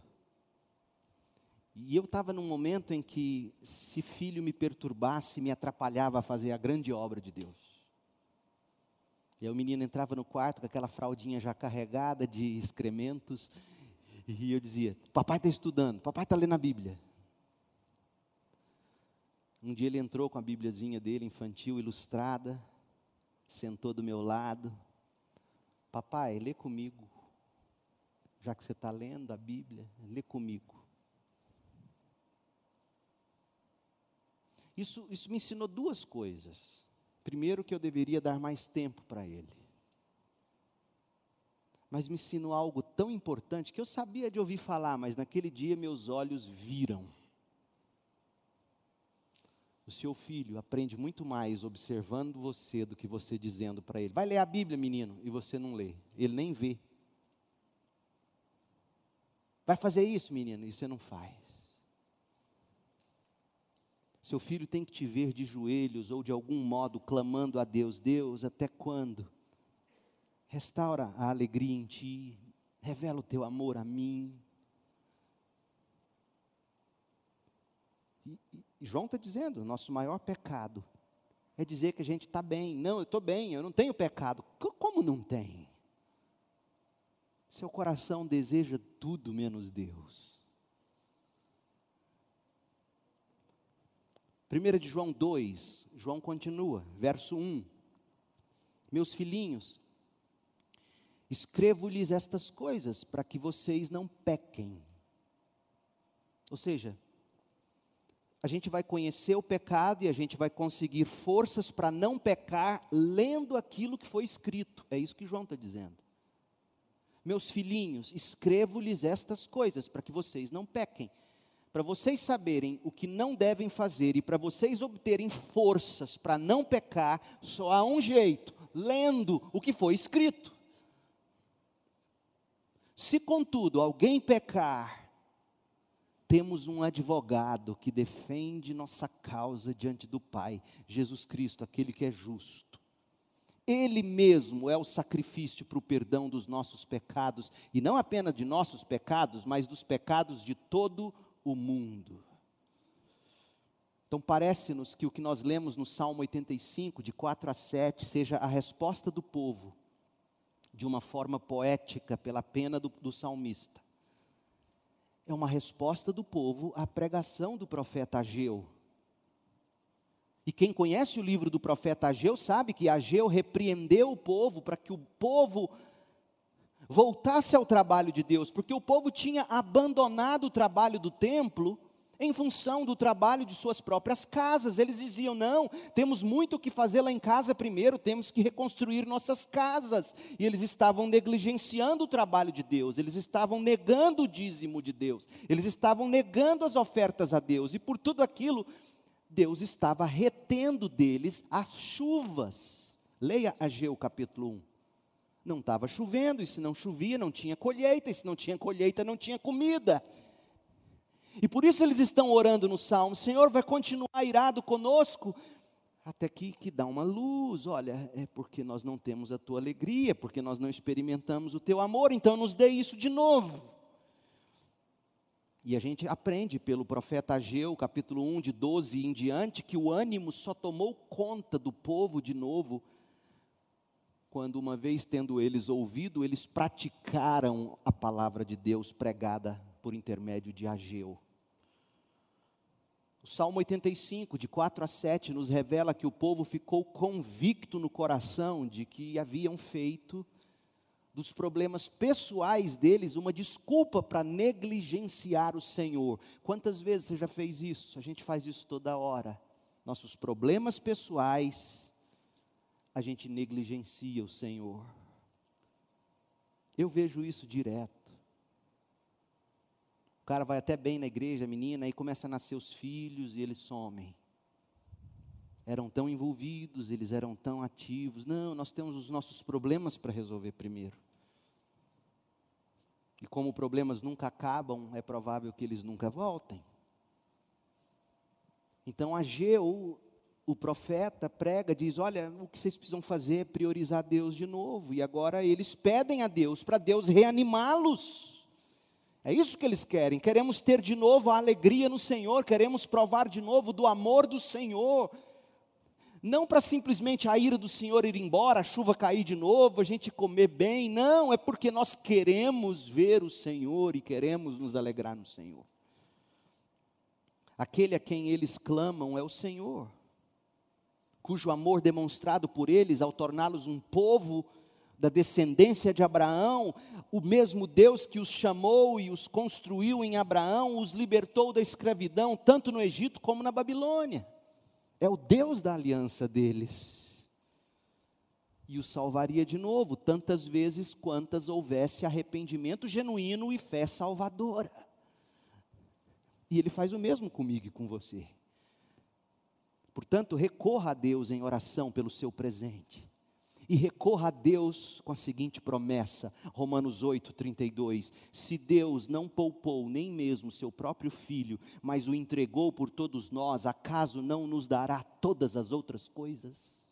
E eu estava num momento em que, se filho me perturbasse, me atrapalhava a fazer a grande obra de Deus. E aí o menino entrava no quarto com aquela fraldinha já carregada de excrementos, e eu dizia: Papai está estudando, papai está lendo a Bíblia. Um dia ele entrou com a Bíbliazinha dele, infantil, ilustrada, sentou do meu lado. Papai, lê comigo. Já que você está lendo a Bíblia, lê comigo. Isso, isso me ensinou duas coisas. Primeiro, que eu deveria dar mais tempo para ele. Mas me ensinou algo tão importante que eu sabia de ouvir falar, mas naquele dia meus olhos viram. O seu filho aprende muito mais observando você do que você dizendo para ele. Vai ler a Bíblia, menino, e você não lê. Ele nem vê. Vai fazer isso, menino, e você não faz. Seu filho tem que te ver de joelhos ou de algum modo clamando a Deus: Deus, até quando? Restaura a alegria em ti, revela o teu amor a mim. E, e, João está dizendo: nosso maior pecado é dizer que a gente está bem. Não, eu estou bem, eu não tenho pecado. Como não tem? Seu coração deseja tudo menos Deus. 1 de João 2, João continua, verso 1. Meus filhinhos, escrevo-lhes estas coisas para que vocês não pequem. Ou seja, a gente vai conhecer o pecado e a gente vai conseguir forças para não pecar lendo aquilo que foi escrito. É isso que João está dizendo. Meus filhinhos, escrevo-lhes estas coisas para que vocês não pequem para vocês saberem o que não devem fazer e para vocês obterem forças para não pecar, só há um jeito: lendo o que foi escrito. Se, contudo, alguém pecar, temos um advogado que defende nossa causa diante do Pai, Jesus Cristo, aquele que é justo. Ele mesmo é o sacrifício para o perdão dos nossos pecados, e não apenas de nossos pecados, mas dos pecados de todo o mundo. Então parece-nos que o que nós lemos no Salmo 85, de 4 a 7, seja a resposta do povo, de uma forma poética, pela pena do, do salmista. É uma resposta do povo à pregação do profeta Ageu. E quem conhece o livro do profeta Ageu sabe que Ageu repreendeu o povo para que o povo voltasse ao trabalho de Deus, porque o povo tinha abandonado o trabalho do templo em função do trabalho de suas próprias casas. Eles diziam: não, temos muito o que fazer lá em casa primeiro, temos que reconstruir nossas casas. E eles estavam negligenciando o trabalho de Deus, eles estavam negando o dízimo de Deus, eles estavam negando as ofertas a Deus, e por tudo aquilo, Deus estava retendo deles as chuvas. Leia Ageu capítulo 1. Não estava chovendo, e se não chovia, não tinha colheita, e se não tinha colheita, não tinha comida. E por isso eles estão orando no salmo: Senhor, vai continuar irado conosco, até que, que dá uma luz. Olha, é porque nós não temos a tua alegria, porque nós não experimentamos o teu amor, então nos dê isso de novo. E a gente aprende pelo profeta Ageu, capítulo 1, de 12 em diante, que o ânimo só tomou conta do povo de novo quando, uma vez tendo eles ouvido, eles praticaram a palavra de Deus pregada por intermédio de Ageu. O Salmo 85, de 4 a 7, nos revela que o povo ficou convicto no coração de que haviam feito dos problemas pessoais deles uma desculpa para negligenciar o Senhor. Quantas vezes você já fez isso? A gente faz isso toda hora. Nossos problemas pessoais a gente negligencia o Senhor. Eu vejo isso direto. O cara vai até bem na igreja, a menina, aí começa a nascer os filhos e eles somem. Eram tão envolvidos, eles eram tão ativos. Não, nós temos os nossos problemas para resolver primeiro. E como problemas nunca acabam, é provável que eles nunca voltem. Então Ageu o profeta prega, diz: Olha, o que vocês precisam fazer é priorizar Deus de novo. E agora eles pedem a Deus para Deus reanimá-los. É isso que eles querem. Queremos ter de novo a alegria no Senhor, queremos provar de novo do amor do Senhor. Não para simplesmente a ira do Senhor ir embora, a chuva cair de novo, a gente comer bem. Não, é porque nós queremos ver o Senhor e queremos nos alegrar no Senhor. Aquele a quem eles clamam é o Senhor, cujo amor demonstrado por eles ao torná-los um povo da descendência de Abraão, o mesmo Deus que os chamou e os construiu em Abraão, os libertou da escravidão, tanto no Egito como na Babilônia. É o Deus da aliança deles. E os salvaria de novo, tantas vezes quantas houvesse arrependimento genuíno e fé salvadora. E Ele faz o mesmo comigo e com você. Portanto, recorra a Deus em oração pelo seu presente e recorra a Deus com a seguinte promessa, Romanos 8, 32. Se Deus não poupou nem mesmo seu próprio filho, mas o entregou por todos nós, acaso não nos dará todas as outras coisas?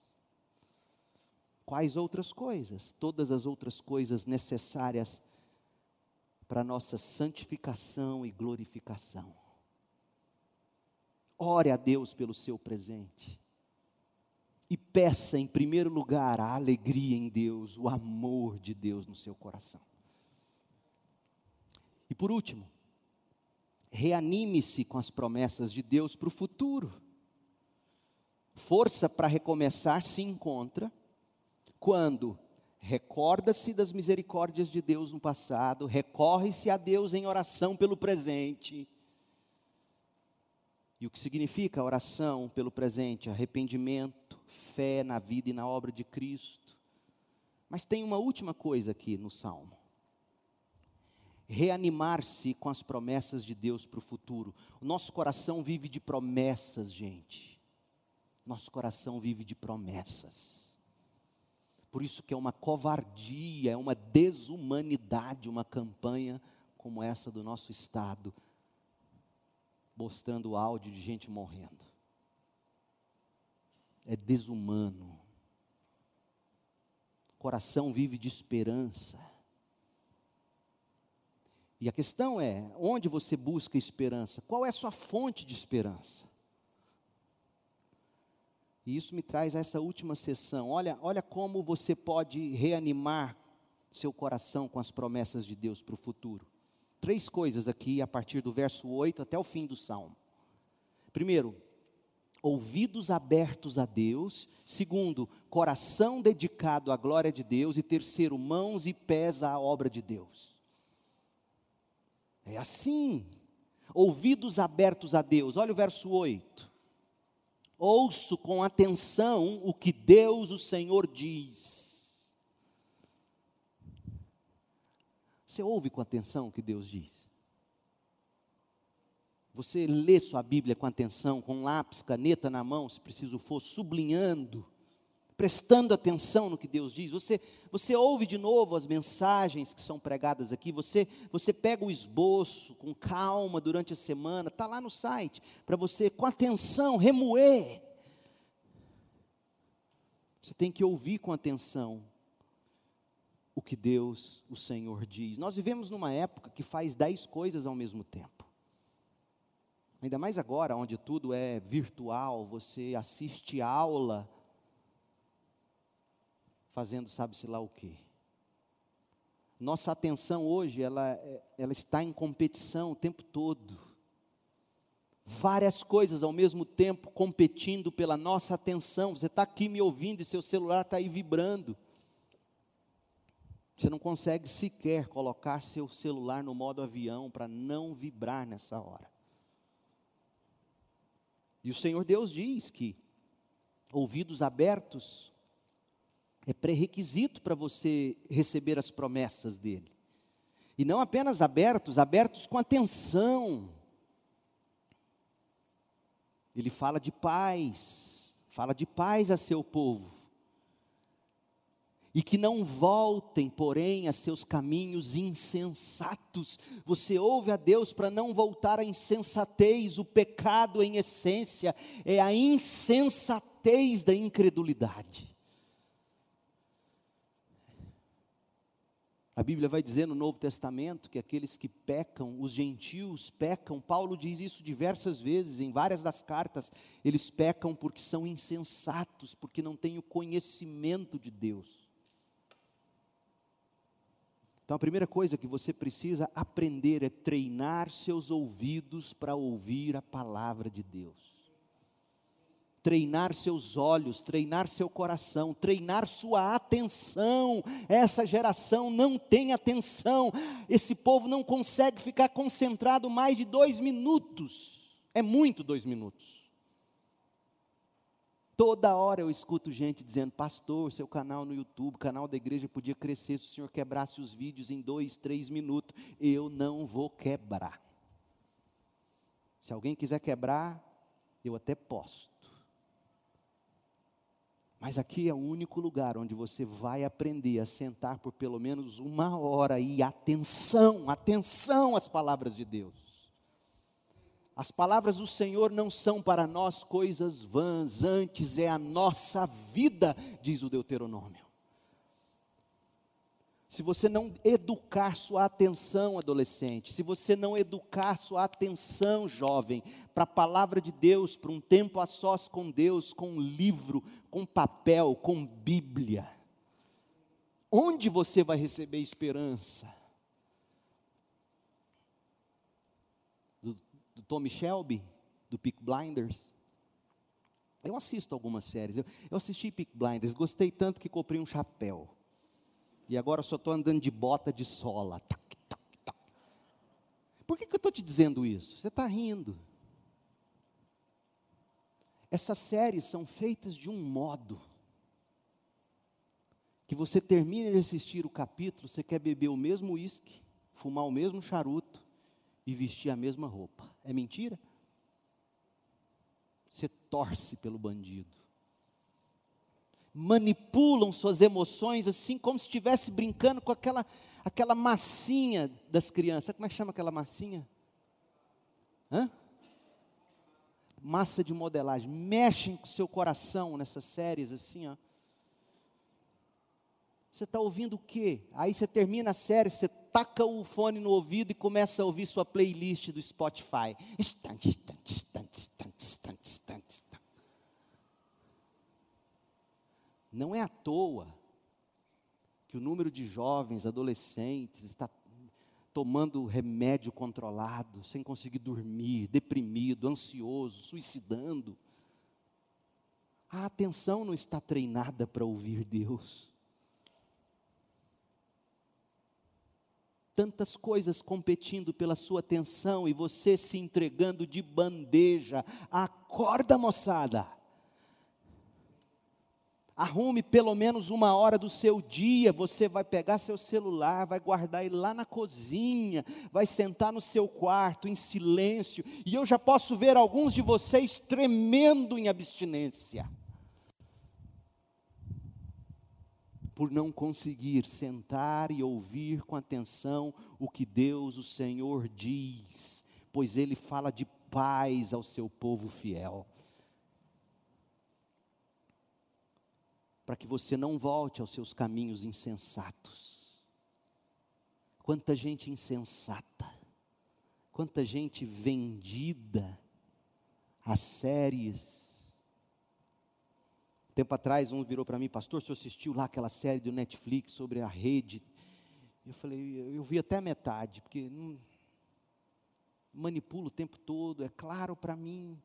Quais outras coisas? Todas as outras coisas necessárias para nossa santificação e glorificação. Ore a Deus pelo seu presente e peça em primeiro lugar a alegria em Deus, o amor de Deus no seu coração. E por último, reanime-se com as promessas de Deus para o futuro. Força para recomeçar se encontra quando recorda-se das misericórdias de Deus no passado, recorre-se a Deus em oração pelo presente e o que significa oração pelo presente? Arrependimento, fé na vida e na obra de Cristo. Mas tem uma última coisa aqui no Salmo. Reanimar-se com as promessas de Deus para o futuro. O nosso coração vive de promessas, gente. Nosso coração vive de promessas. Por isso que é uma covardia, é uma desumanidade uma campanha como essa do nosso estado mostrando áudio de gente morrendo. É desumano. O coração vive de esperança. E a questão é: onde você busca esperança? Qual é a sua fonte de esperança? E isso me traz a essa última sessão. Olha, olha como você pode reanimar seu coração com as promessas de Deus para o futuro três coisas aqui a partir do verso 8 até o fim do salmo. Primeiro, ouvidos abertos a Deus. Segundo, coração dedicado à glória de Deus. E terceiro, mãos e pés à obra de Deus. É assim. Ouvidos abertos a Deus. Olha o verso 8. Ouço com atenção o que Deus, o Senhor, diz. Você ouve com atenção o que Deus diz? Você lê sua Bíblia com atenção, com lápis, caneta na mão, se preciso for, sublinhando, prestando atenção no que Deus diz. Você, você ouve de novo as mensagens que são pregadas aqui. Você, você pega o esboço com calma durante a semana, está lá no site, para você, com atenção, remoer. Você tem que ouvir com atenção o que Deus, o Senhor, diz. Nós vivemos numa época que faz dez coisas ao mesmo tempo. Ainda mais agora, onde tudo é virtual, você assiste aula fazendo sabe-se lá o quê. Nossa atenção hoje, ela, ela está em competição o tempo todo. Várias coisas ao mesmo tempo competindo pela nossa atenção. Você está aqui me ouvindo e seu celular está aí vibrando. Você não consegue sequer colocar seu celular no modo avião para não vibrar nessa hora. E o Senhor Deus diz que ouvidos abertos é pré-requisito para você receber as promessas dele. E não apenas abertos, abertos com atenção. Ele fala de paz, fala de paz a seu povo e que não voltem, porém, a seus caminhos insensatos. Você ouve a Deus para não voltar à insensatez, o pecado em essência é a insensatez da incredulidade. A Bíblia vai dizer no Novo Testamento que aqueles que pecam, os gentios pecam, Paulo diz isso diversas vezes, em várias das cartas, eles pecam porque são insensatos, porque não têm o conhecimento de Deus. Então a primeira coisa que você precisa aprender é treinar seus ouvidos para ouvir a palavra de Deus. Treinar seus olhos, treinar seu coração, treinar sua atenção. Essa geração não tem atenção. Esse povo não consegue ficar concentrado mais de dois minutos. É muito dois minutos. Toda hora eu escuto gente dizendo, pastor, seu canal no YouTube, canal da igreja podia crescer se o senhor quebrasse os vídeos em dois, três minutos. Eu não vou quebrar. Se alguém quiser quebrar, eu até posto. Mas aqui é o único lugar onde você vai aprender a sentar por pelo menos uma hora e atenção, atenção às palavras de Deus. As palavras do Senhor não são para nós coisas vãs, antes é a nossa vida, diz o Deuteronômio. Se você não educar sua atenção, adolescente, se você não educar sua atenção, jovem, para a palavra de Deus, para um tempo a sós com Deus, com um livro, com papel, com Bíblia, onde você vai receber esperança? do Tommy Shelby, do Peak Blinders. Eu assisto algumas séries. Eu, eu assisti Peak Blinders, gostei tanto que comprei um chapéu. E agora só estou andando de bota de sola. Por que, que eu estou te dizendo isso? Você está rindo. Essas séries são feitas de um modo que você termina de assistir o capítulo, você quer beber o mesmo uísque, fumar o mesmo charuto e vestir a mesma roupa. É mentira? Você torce pelo bandido. Manipulam suas emoções assim como se estivesse brincando com aquela, aquela massinha das crianças. Como é que chama aquela massinha? Hã? Massa de modelagem. Mexem com seu coração nessas séries assim, ó. Você está ouvindo o quê? Aí você termina a série, você taca o fone no ouvido e começa a ouvir sua playlist do Spotify. Não é à toa que o número de jovens, adolescentes, está tomando remédio controlado, sem conseguir dormir, deprimido, ansioso, suicidando. A atenção não está treinada para ouvir Deus. Tantas coisas competindo pela sua atenção e você se entregando de bandeja. Acorda, moçada. Arrume pelo menos uma hora do seu dia. Você vai pegar seu celular, vai guardar ele lá na cozinha, vai sentar no seu quarto em silêncio. E eu já posso ver alguns de vocês tremendo em abstinência. Por não conseguir sentar e ouvir com atenção o que Deus, o Senhor, diz, pois Ele fala de paz ao seu povo fiel. Para que você não volte aos seus caminhos insensatos. Quanta gente insensata, quanta gente vendida a séries Tempo atrás, um virou para mim, pastor, você assistiu lá aquela série do Netflix sobre a rede? Eu falei, eu vi até a metade, porque não, manipulo o tempo todo, é claro para mim.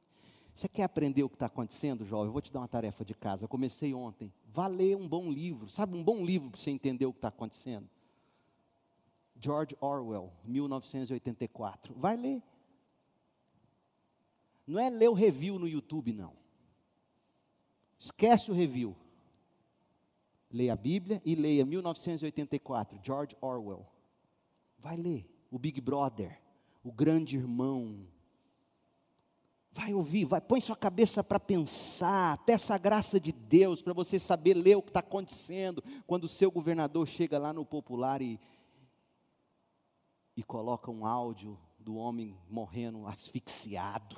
Você quer aprender o que está acontecendo, jovem? Eu vou te dar uma tarefa de casa. Eu comecei ontem. Vá ler um bom livro. Sabe um bom livro para você entender o que está acontecendo? George Orwell, 1984. Vai ler. Não é ler o review no YouTube, não. Esquece o review. Leia a Bíblia e leia 1984, George Orwell. Vai ler o Big Brother, o grande irmão. Vai ouvir, vai, põe sua cabeça para pensar, peça a graça de Deus para você saber ler o que está acontecendo quando o seu governador chega lá no popular e, e coloca um áudio do homem morrendo asfixiado.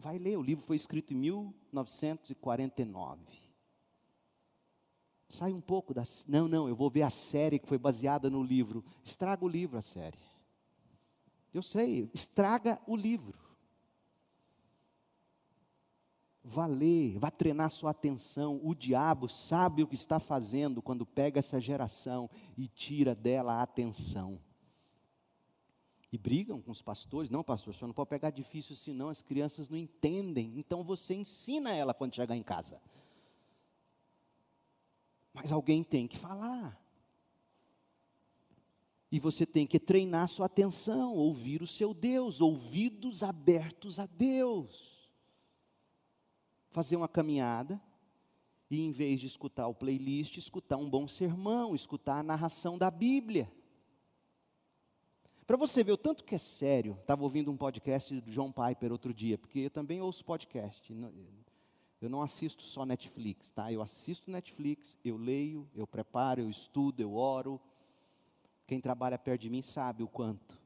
Vai ler, o livro foi escrito em 1949. Sai um pouco da. Não, não, eu vou ver a série que foi baseada no livro. Estraga o livro, a série. Eu sei, estraga o livro. Vá ler, vá treinar sua atenção. O diabo sabe o que está fazendo quando pega essa geração e tira dela a atenção. E brigam com os pastores. Não, pastor, o senhor não pode pegar difícil senão as crianças não entendem. Então você ensina ela quando chegar em casa. Mas alguém tem que falar. E você tem que treinar sua atenção, ouvir o seu Deus, ouvidos abertos a Deus fazer uma caminhada e, em vez de escutar o playlist, escutar um bom sermão, escutar a narração da Bíblia. Para você ver o tanto que é sério, estava ouvindo um podcast do John Piper outro dia, porque eu também ouço podcast. Eu não assisto só Netflix, tá? Eu assisto Netflix, eu leio, eu preparo, eu estudo, eu oro. Quem trabalha perto de mim sabe o quanto.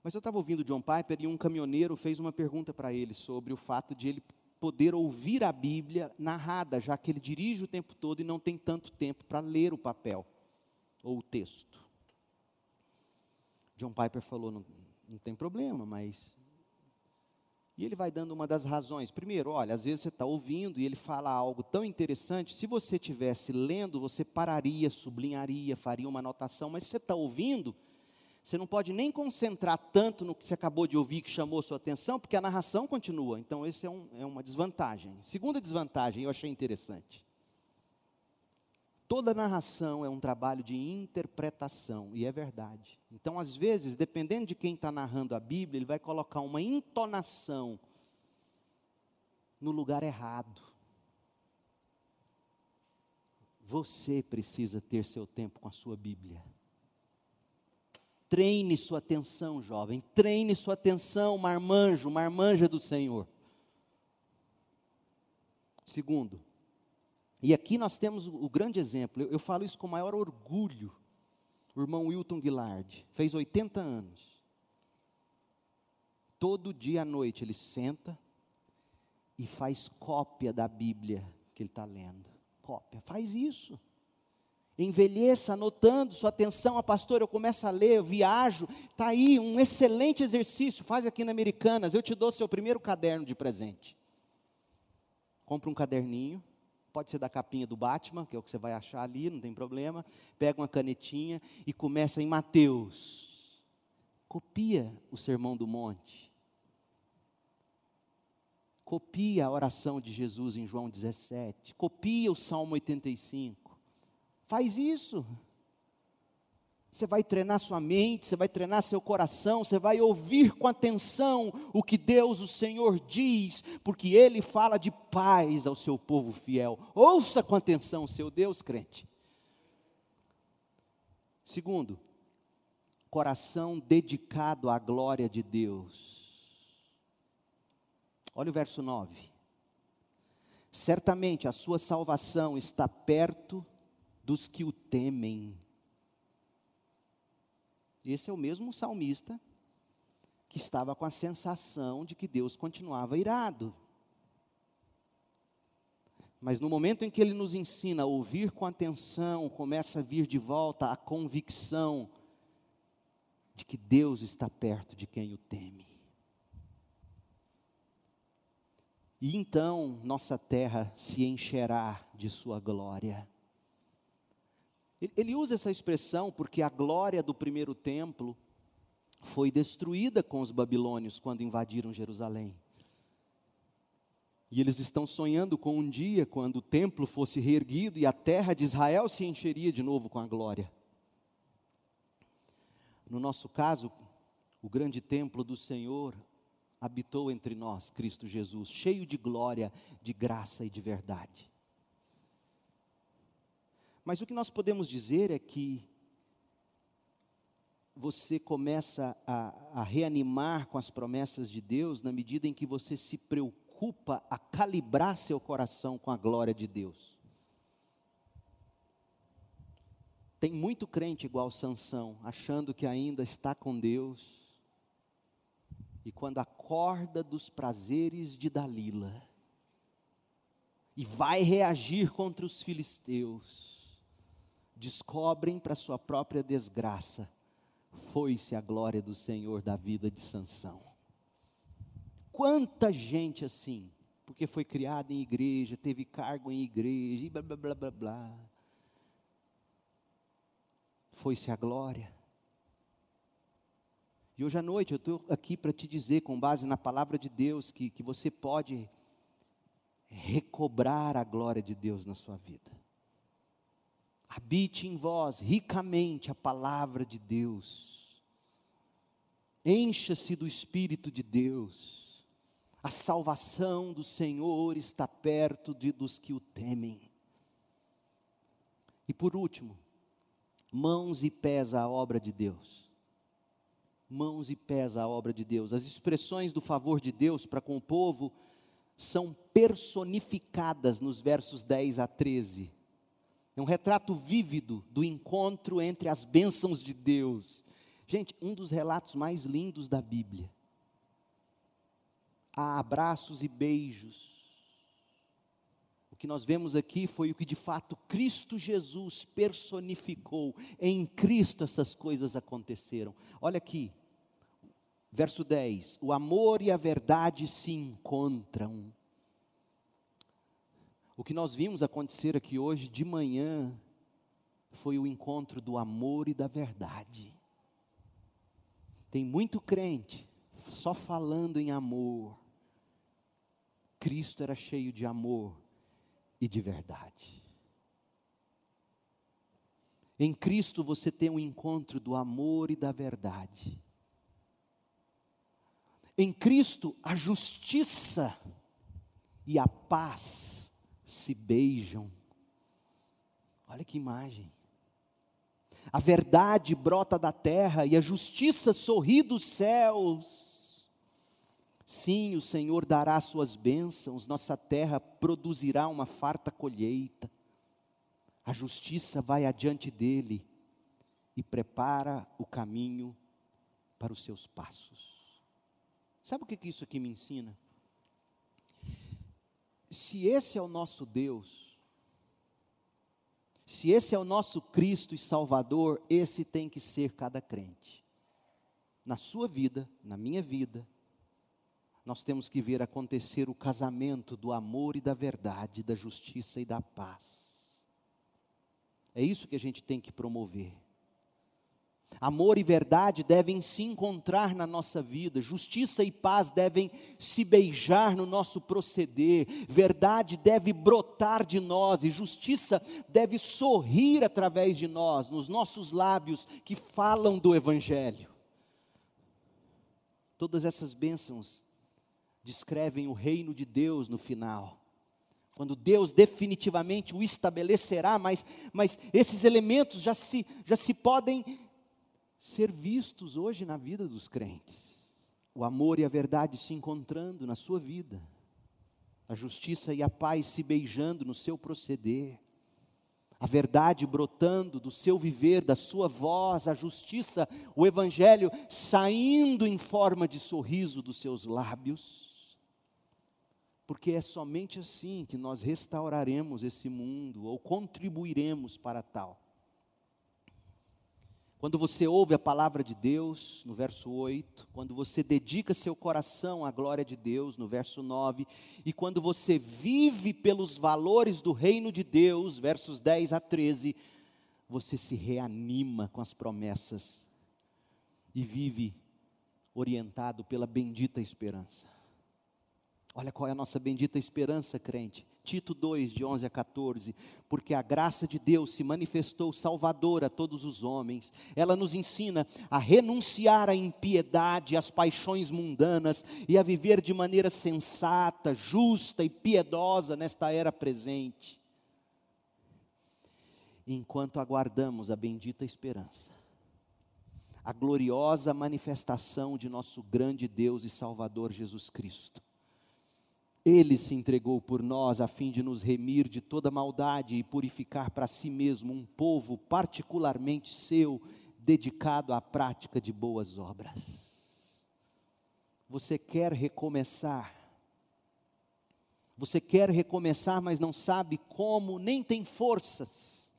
Mas eu estava ouvindo John Piper e um caminhoneiro fez uma pergunta para ele sobre o fato de ele poder ouvir a Bíblia narrada, já que ele dirige o tempo todo e não tem tanto tempo para ler o papel ou o texto. John Piper falou: não, não tem problema, mas. E ele vai dando uma das razões. Primeiro, olha, às vezes você está ouvindo e ele fala algo tão interessante. Se você estivesse lendo, você pararia, sublinharia, faria uma anotação, mas se você está ouvindo, você não pode nem concentrar tanto no que você acabou de ouvir que chamou sua atenção, porque a narração continua. Então, esse é, um, é uma desvantagem. Segunda desvantagem, eu achei interessante. Toda narração é um trabalho de interpretação, e é verdade. Então, às vezes, dependendo de quem está narrando a Bíblia, ele vai colocar uma entonação no lugar errado. Você precisa ter seu tempo com a sua Bíblia. Treine sua atenção, jovem. Treine sua atenção, marmanjo, marmanja do Senhor. Segundo, e aqui nós temos o, grande exemplo, eu, eu, falo isso com o maior orgulho. O irmão Wilton Guillard fez 80 anos. Todo dia à noite ele senta e faz cópia da Bíblia que ele está lendo. Cópia, faz isso envelheça anotando sua atenção, a pastor, eu começo a ler, eu viajo, está aí um excelente exercício, faz aqui na Americanas, eu te dou seu primeiro caderno de presente. Compra um caderninho, pode ser da capinha do Batman, que é o que você vai achar ali, não tem problema, pega uma canetinha e começa em Mateus. Copia o Sermão do Monte. Copia a oração de Jesus em João 17. Copia o Salmo 85 Faz isso. Você vai treinar sua mente, você vai treinar seu coração, você vai ouvir com atenção o que Deus, o Senhor, diz, porque Ele fala de paz ao seu povo fiel. Ouça com atenção, seu Deus crente. Segundo, coração dedicado à glória de Deus. Olha o verso 9. Certamente a sua salvação está perto dos que o temem. Esse é o mesmo salmista que estava com a sensação de que Deus continuava irado. Mas no momento em que ele nos ensina a ouvir com atenção, começa a vir de volta a convicção de que Deus está perto de quem o teme. E então nossa terra se encherá de sua glória. Ele usa essa expressão porque a glória do primeiro templo foi destruída com os babilônios quando invadiram Jerusalém. E eles estão sonhando com um dia quando o templo fosse reerguido e a terra de Israel se encheria de novo com a glória. No nosso caso, o grande templo do Senhor habitou entre nós, Cristo Jesus, cheio de glória, de graça e de verdade. Mas o que nós podemos dizer é que você começa a, a, reanimar com as promessas de Deus na medida em que você se preocupa a calibrar seu coração com a glória de Deus. Tem muito crente igual Sansão, achando que ainda está com Deus, e quando acorda dos prazeres de Dalila, e vai reagir contra os filisteus, descobrem para sua própria desgraça, foi-se a glória do Senhor da vida de Sansão. quanta gente assim, porque foi criada em igreja, teve cargo em igreja, e blá blá blá blá blá. Foi-se a glória. E hoje à noite eu estou aqui para te dizer, com base na palavra de Deus, que, que você pode recobrar a glória de Deus na sua vida. Habite em vós ricamente a palavra de Deus. Encha-se do Espírito de Deus. A salvação do Senhor está perto de, dos que o temem. E por último, mãos e pés à obra de Deus mãos e pés à obra de Deus. As expressões do favor de Deus para com o povo são personificadas nos versos 10 a 13. É um retrato vívido do encontro entre as bênçãos de Deus. Gente, um dos relatos mais lindos da Bíblia. Há abraços e beijos. O que nós vemos aqui foi o que de fato Cristo Jesus personificou. Em Cristo essas coisas aconteceram. Olha aqui, Verso 10: O amor e a verdade se encontram. O que nós vimos acontecer aqui hoje de manhã foi o encontro do amor e da verdade. Tem muito crente só falando em amor. Cristo era cheio de amor e de verdade. Em Cristo você tem um encontro do amor e da verdade. Em Cristo, a justiça e a paz se beijam. Olha que imagem. A verdade brota da terra e a justiça sorri dos céus. Sim, o Senhor dará suas bênçãos, nossa terra produzirá uma farta colheita. A justiça vai adiante dele e prepara o caminho para os seus passos. Sabe o que isso aqui me ensina? Se esse é o nosso Deus, se esse é o nosso Cristo e Salvador, esse tem que ser cada crente. Na sua vida, na minha vida, nós temos que ver acontecer o casamento do amor e da verdade, da justiça e da paz. É isso que a gente tem que promover. Amor e verdade devem se encontrar na nossa vida, justiça e paz devem se beijar no nosso proceder, verdade deve brotar de nós e justiça deve sorrir através de nós, nos nossos lábios que falam do Evangelho. Todas essas bênçãos descrevem o reino de Deus no final. Quando Deus definitivamente o estabelecerá, mas, mas esses elementos já se, já se podem ser vistos hoje na vida dos crentes. O amor e a verdade se encontrando na sua vida, a justiça e a paz se beijando no seu proceder, a verdade brotando do seu viver, da sua voz, a justiça, o evangelho saindo em forma de sorriso dos seus lábios. Porque é somente assim que nós restauraremos esse mundo ou contribuiremos para tal. Quando você ouve a palavra de Deus, no verso 8, quando você dedica seu coração à glória de Deus, no verso 9, e quando você vive pelos valores do reino de Deus, versos 10 a 13, você se reanima com as promessas e vive orientado pela bendita esperança. Olha qual é a nossa bendita esperança, crente. Tito 2, de 11 a 14. Porque a graça de Deus se manifestou salvadora a todos os homens. Ela nos ensina a renunciar à impiedade, às paixões mundanas e a viver de maneira sensata, justa e piedosa nesta era presente. Enquanto aguardamos a bendita esperança, a gloriosa manifestação de nosso grande Deus e Salvador Jesus Cristo ele se entregou por nós a fim de nos remir de toda maldade e purificar para si mesmo um povo particularmente seu, dedicado à prática de boas obras. Você quer recomeçar? Você quer recomeçar, mas não sabe como, nem tem forças.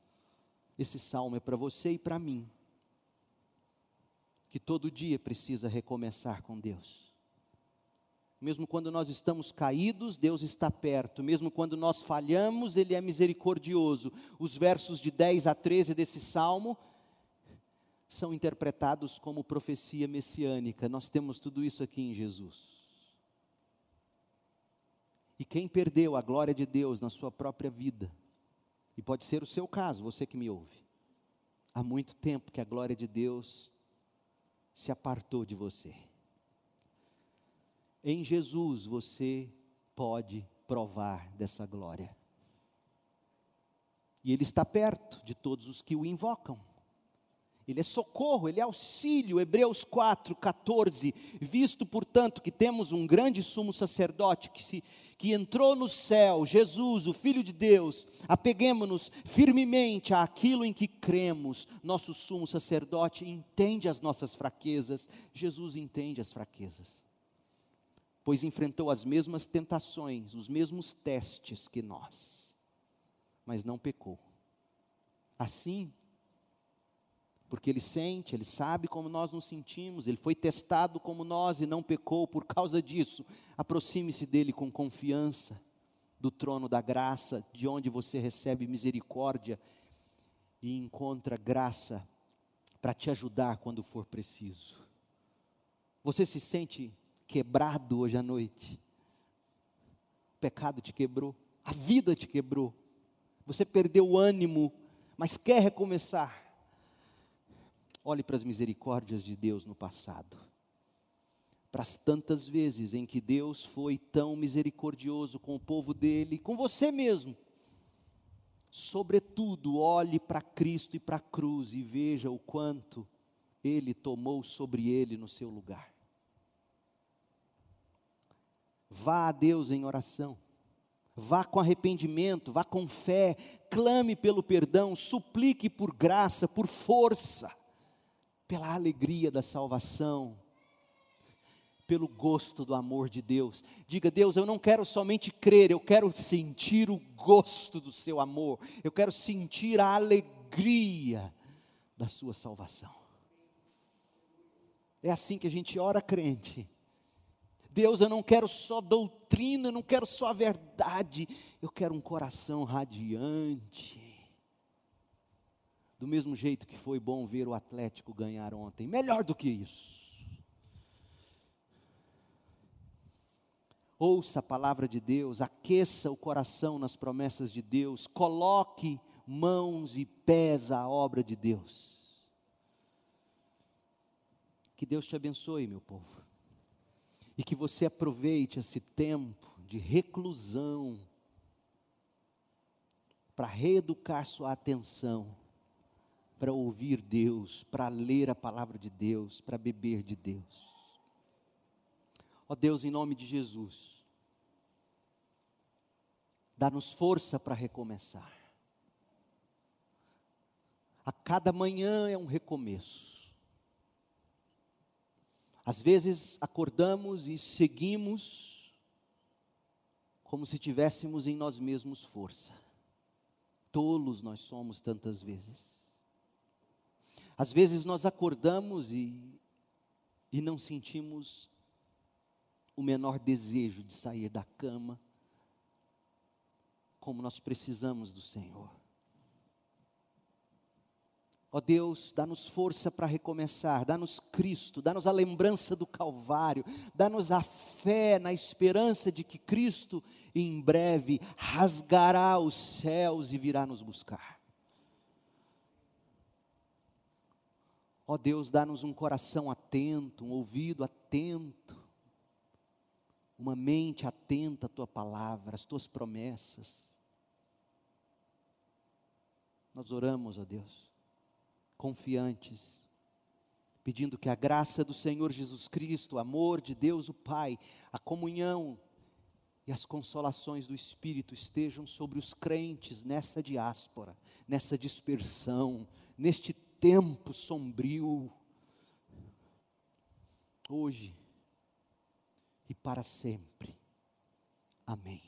Esse salmo é para você e para mim, que todo dia precisa recomeçar com Deus Mesmo quando nós estamos caídos, Deus está perto. Mesmo quando nós falhamos, Ele é misericordioso. Os versos de 10 a 13 desse salmo são interpretados como profecia messiânica. Nós temos tudo isso aqui em Jesus. E quem perdeu a glória de Deus na sua própria vida, e pode ser o seu caso, você que me ouve, há muito tempo que a glória de Deus se apartou de você. Em Jesus você pode provar dessa glória. E Ele está perto de todos os que o invocam. Ele é socorro, ele é auxílio. Hebreus 4, 14. Visto, portanto, que temos um grande sumo sacerdote que, se, que entrou no céu, Jesus, o Filho de Deus, apeguemos-nos firmemente àquilo em que cremos. Nosso sumo sacerdote entende as nossas fraquezas, Jesus entende as fraquezas pois enfrentou as mesmas tentações, os mesmos testes que nós, mas não pecou. Assim, porque ele sente, ele sabe como nós nos sentimos, ele foi testado como nós e não pecou, por causa disso, aproxime-se dele com confiança, do trono da graça, de onde você recebe misericórdia e encontra graça para te ajudar quando for preciso. Você se sente quebrado hoje à noite. O pecado te quebrou, a vida te quebrou. Você perdeu o ânimo, mas quer recomeçar. Olhe para as misericórdias de Deus no passado. Para as tantas vezes em que Deus foi tão misericordioso com o povo dele, com você mesmo. Sobretudo, olhe para Cristo e para a cruz e veja o quanto ele tomou sobre ele no seu lugar. Vá a Deus em oração. Vá com arrependimento, vá com fé, clame pelo perdão, suplique por graça, por força, pela alegria da salvação, pelo gosto do amor de Deus. Diga, Deus, eu não quero somente crer, eu quero sentir o gosto do seu amor, eu quero sentir a alegria da sua salvação. É assim que a gente ora crente. Deus, eu não quero só doutrina, eu não quero só a verdade, eu quero um coração radiante. Do mesmo jeito que foi bom ver o Atlético ganhar ontem, melhor do que isso. Ouça a palavra de Deus, aqueça o coração nas promessas de Deus, coloque mãos e pés à obra de Deus. Que Deus te abençoe, meu povo e que você aproveite esse tempo de reclusão para reeducar sua atenção, para ouvir Deus, para ler a palavra de Deus, para beber de Deus. Ó Deus, em nome de Jesus, dá-nos força para recomeçar. A cada manhã é um recomeço. Às vezes acordamos e seguimos como se tivéssemos em nós mesmos força. Tolos nós somos tantas vezes. Às vezes nós acordamos e, e não sentimos o menor desejo de sair da cama, como nós precisamos do Senhor. Ó Deus, dá-nos força para recomeçar, dá-nos Cristo, dá-nos a lembrança do Calvário, dá-nos a fé na esperança de que Cristo em breve rasgará os céus e virá nos buscar. Ó Deus, dá-nos um coração atento, um ouvido atento, uma mente atenta à tua palavra, às tuas promessas. Nós oramos, ó Deus confiantes, pedindo que a graça do Senhor Jesus Cristo, o amor de Deus o Pai, a comunhão e as consolações do Espírito estejam sobre os crentes nessa diáspora, nessa dispersão, neste tempo sombrio, hoje e para sempre. Amém.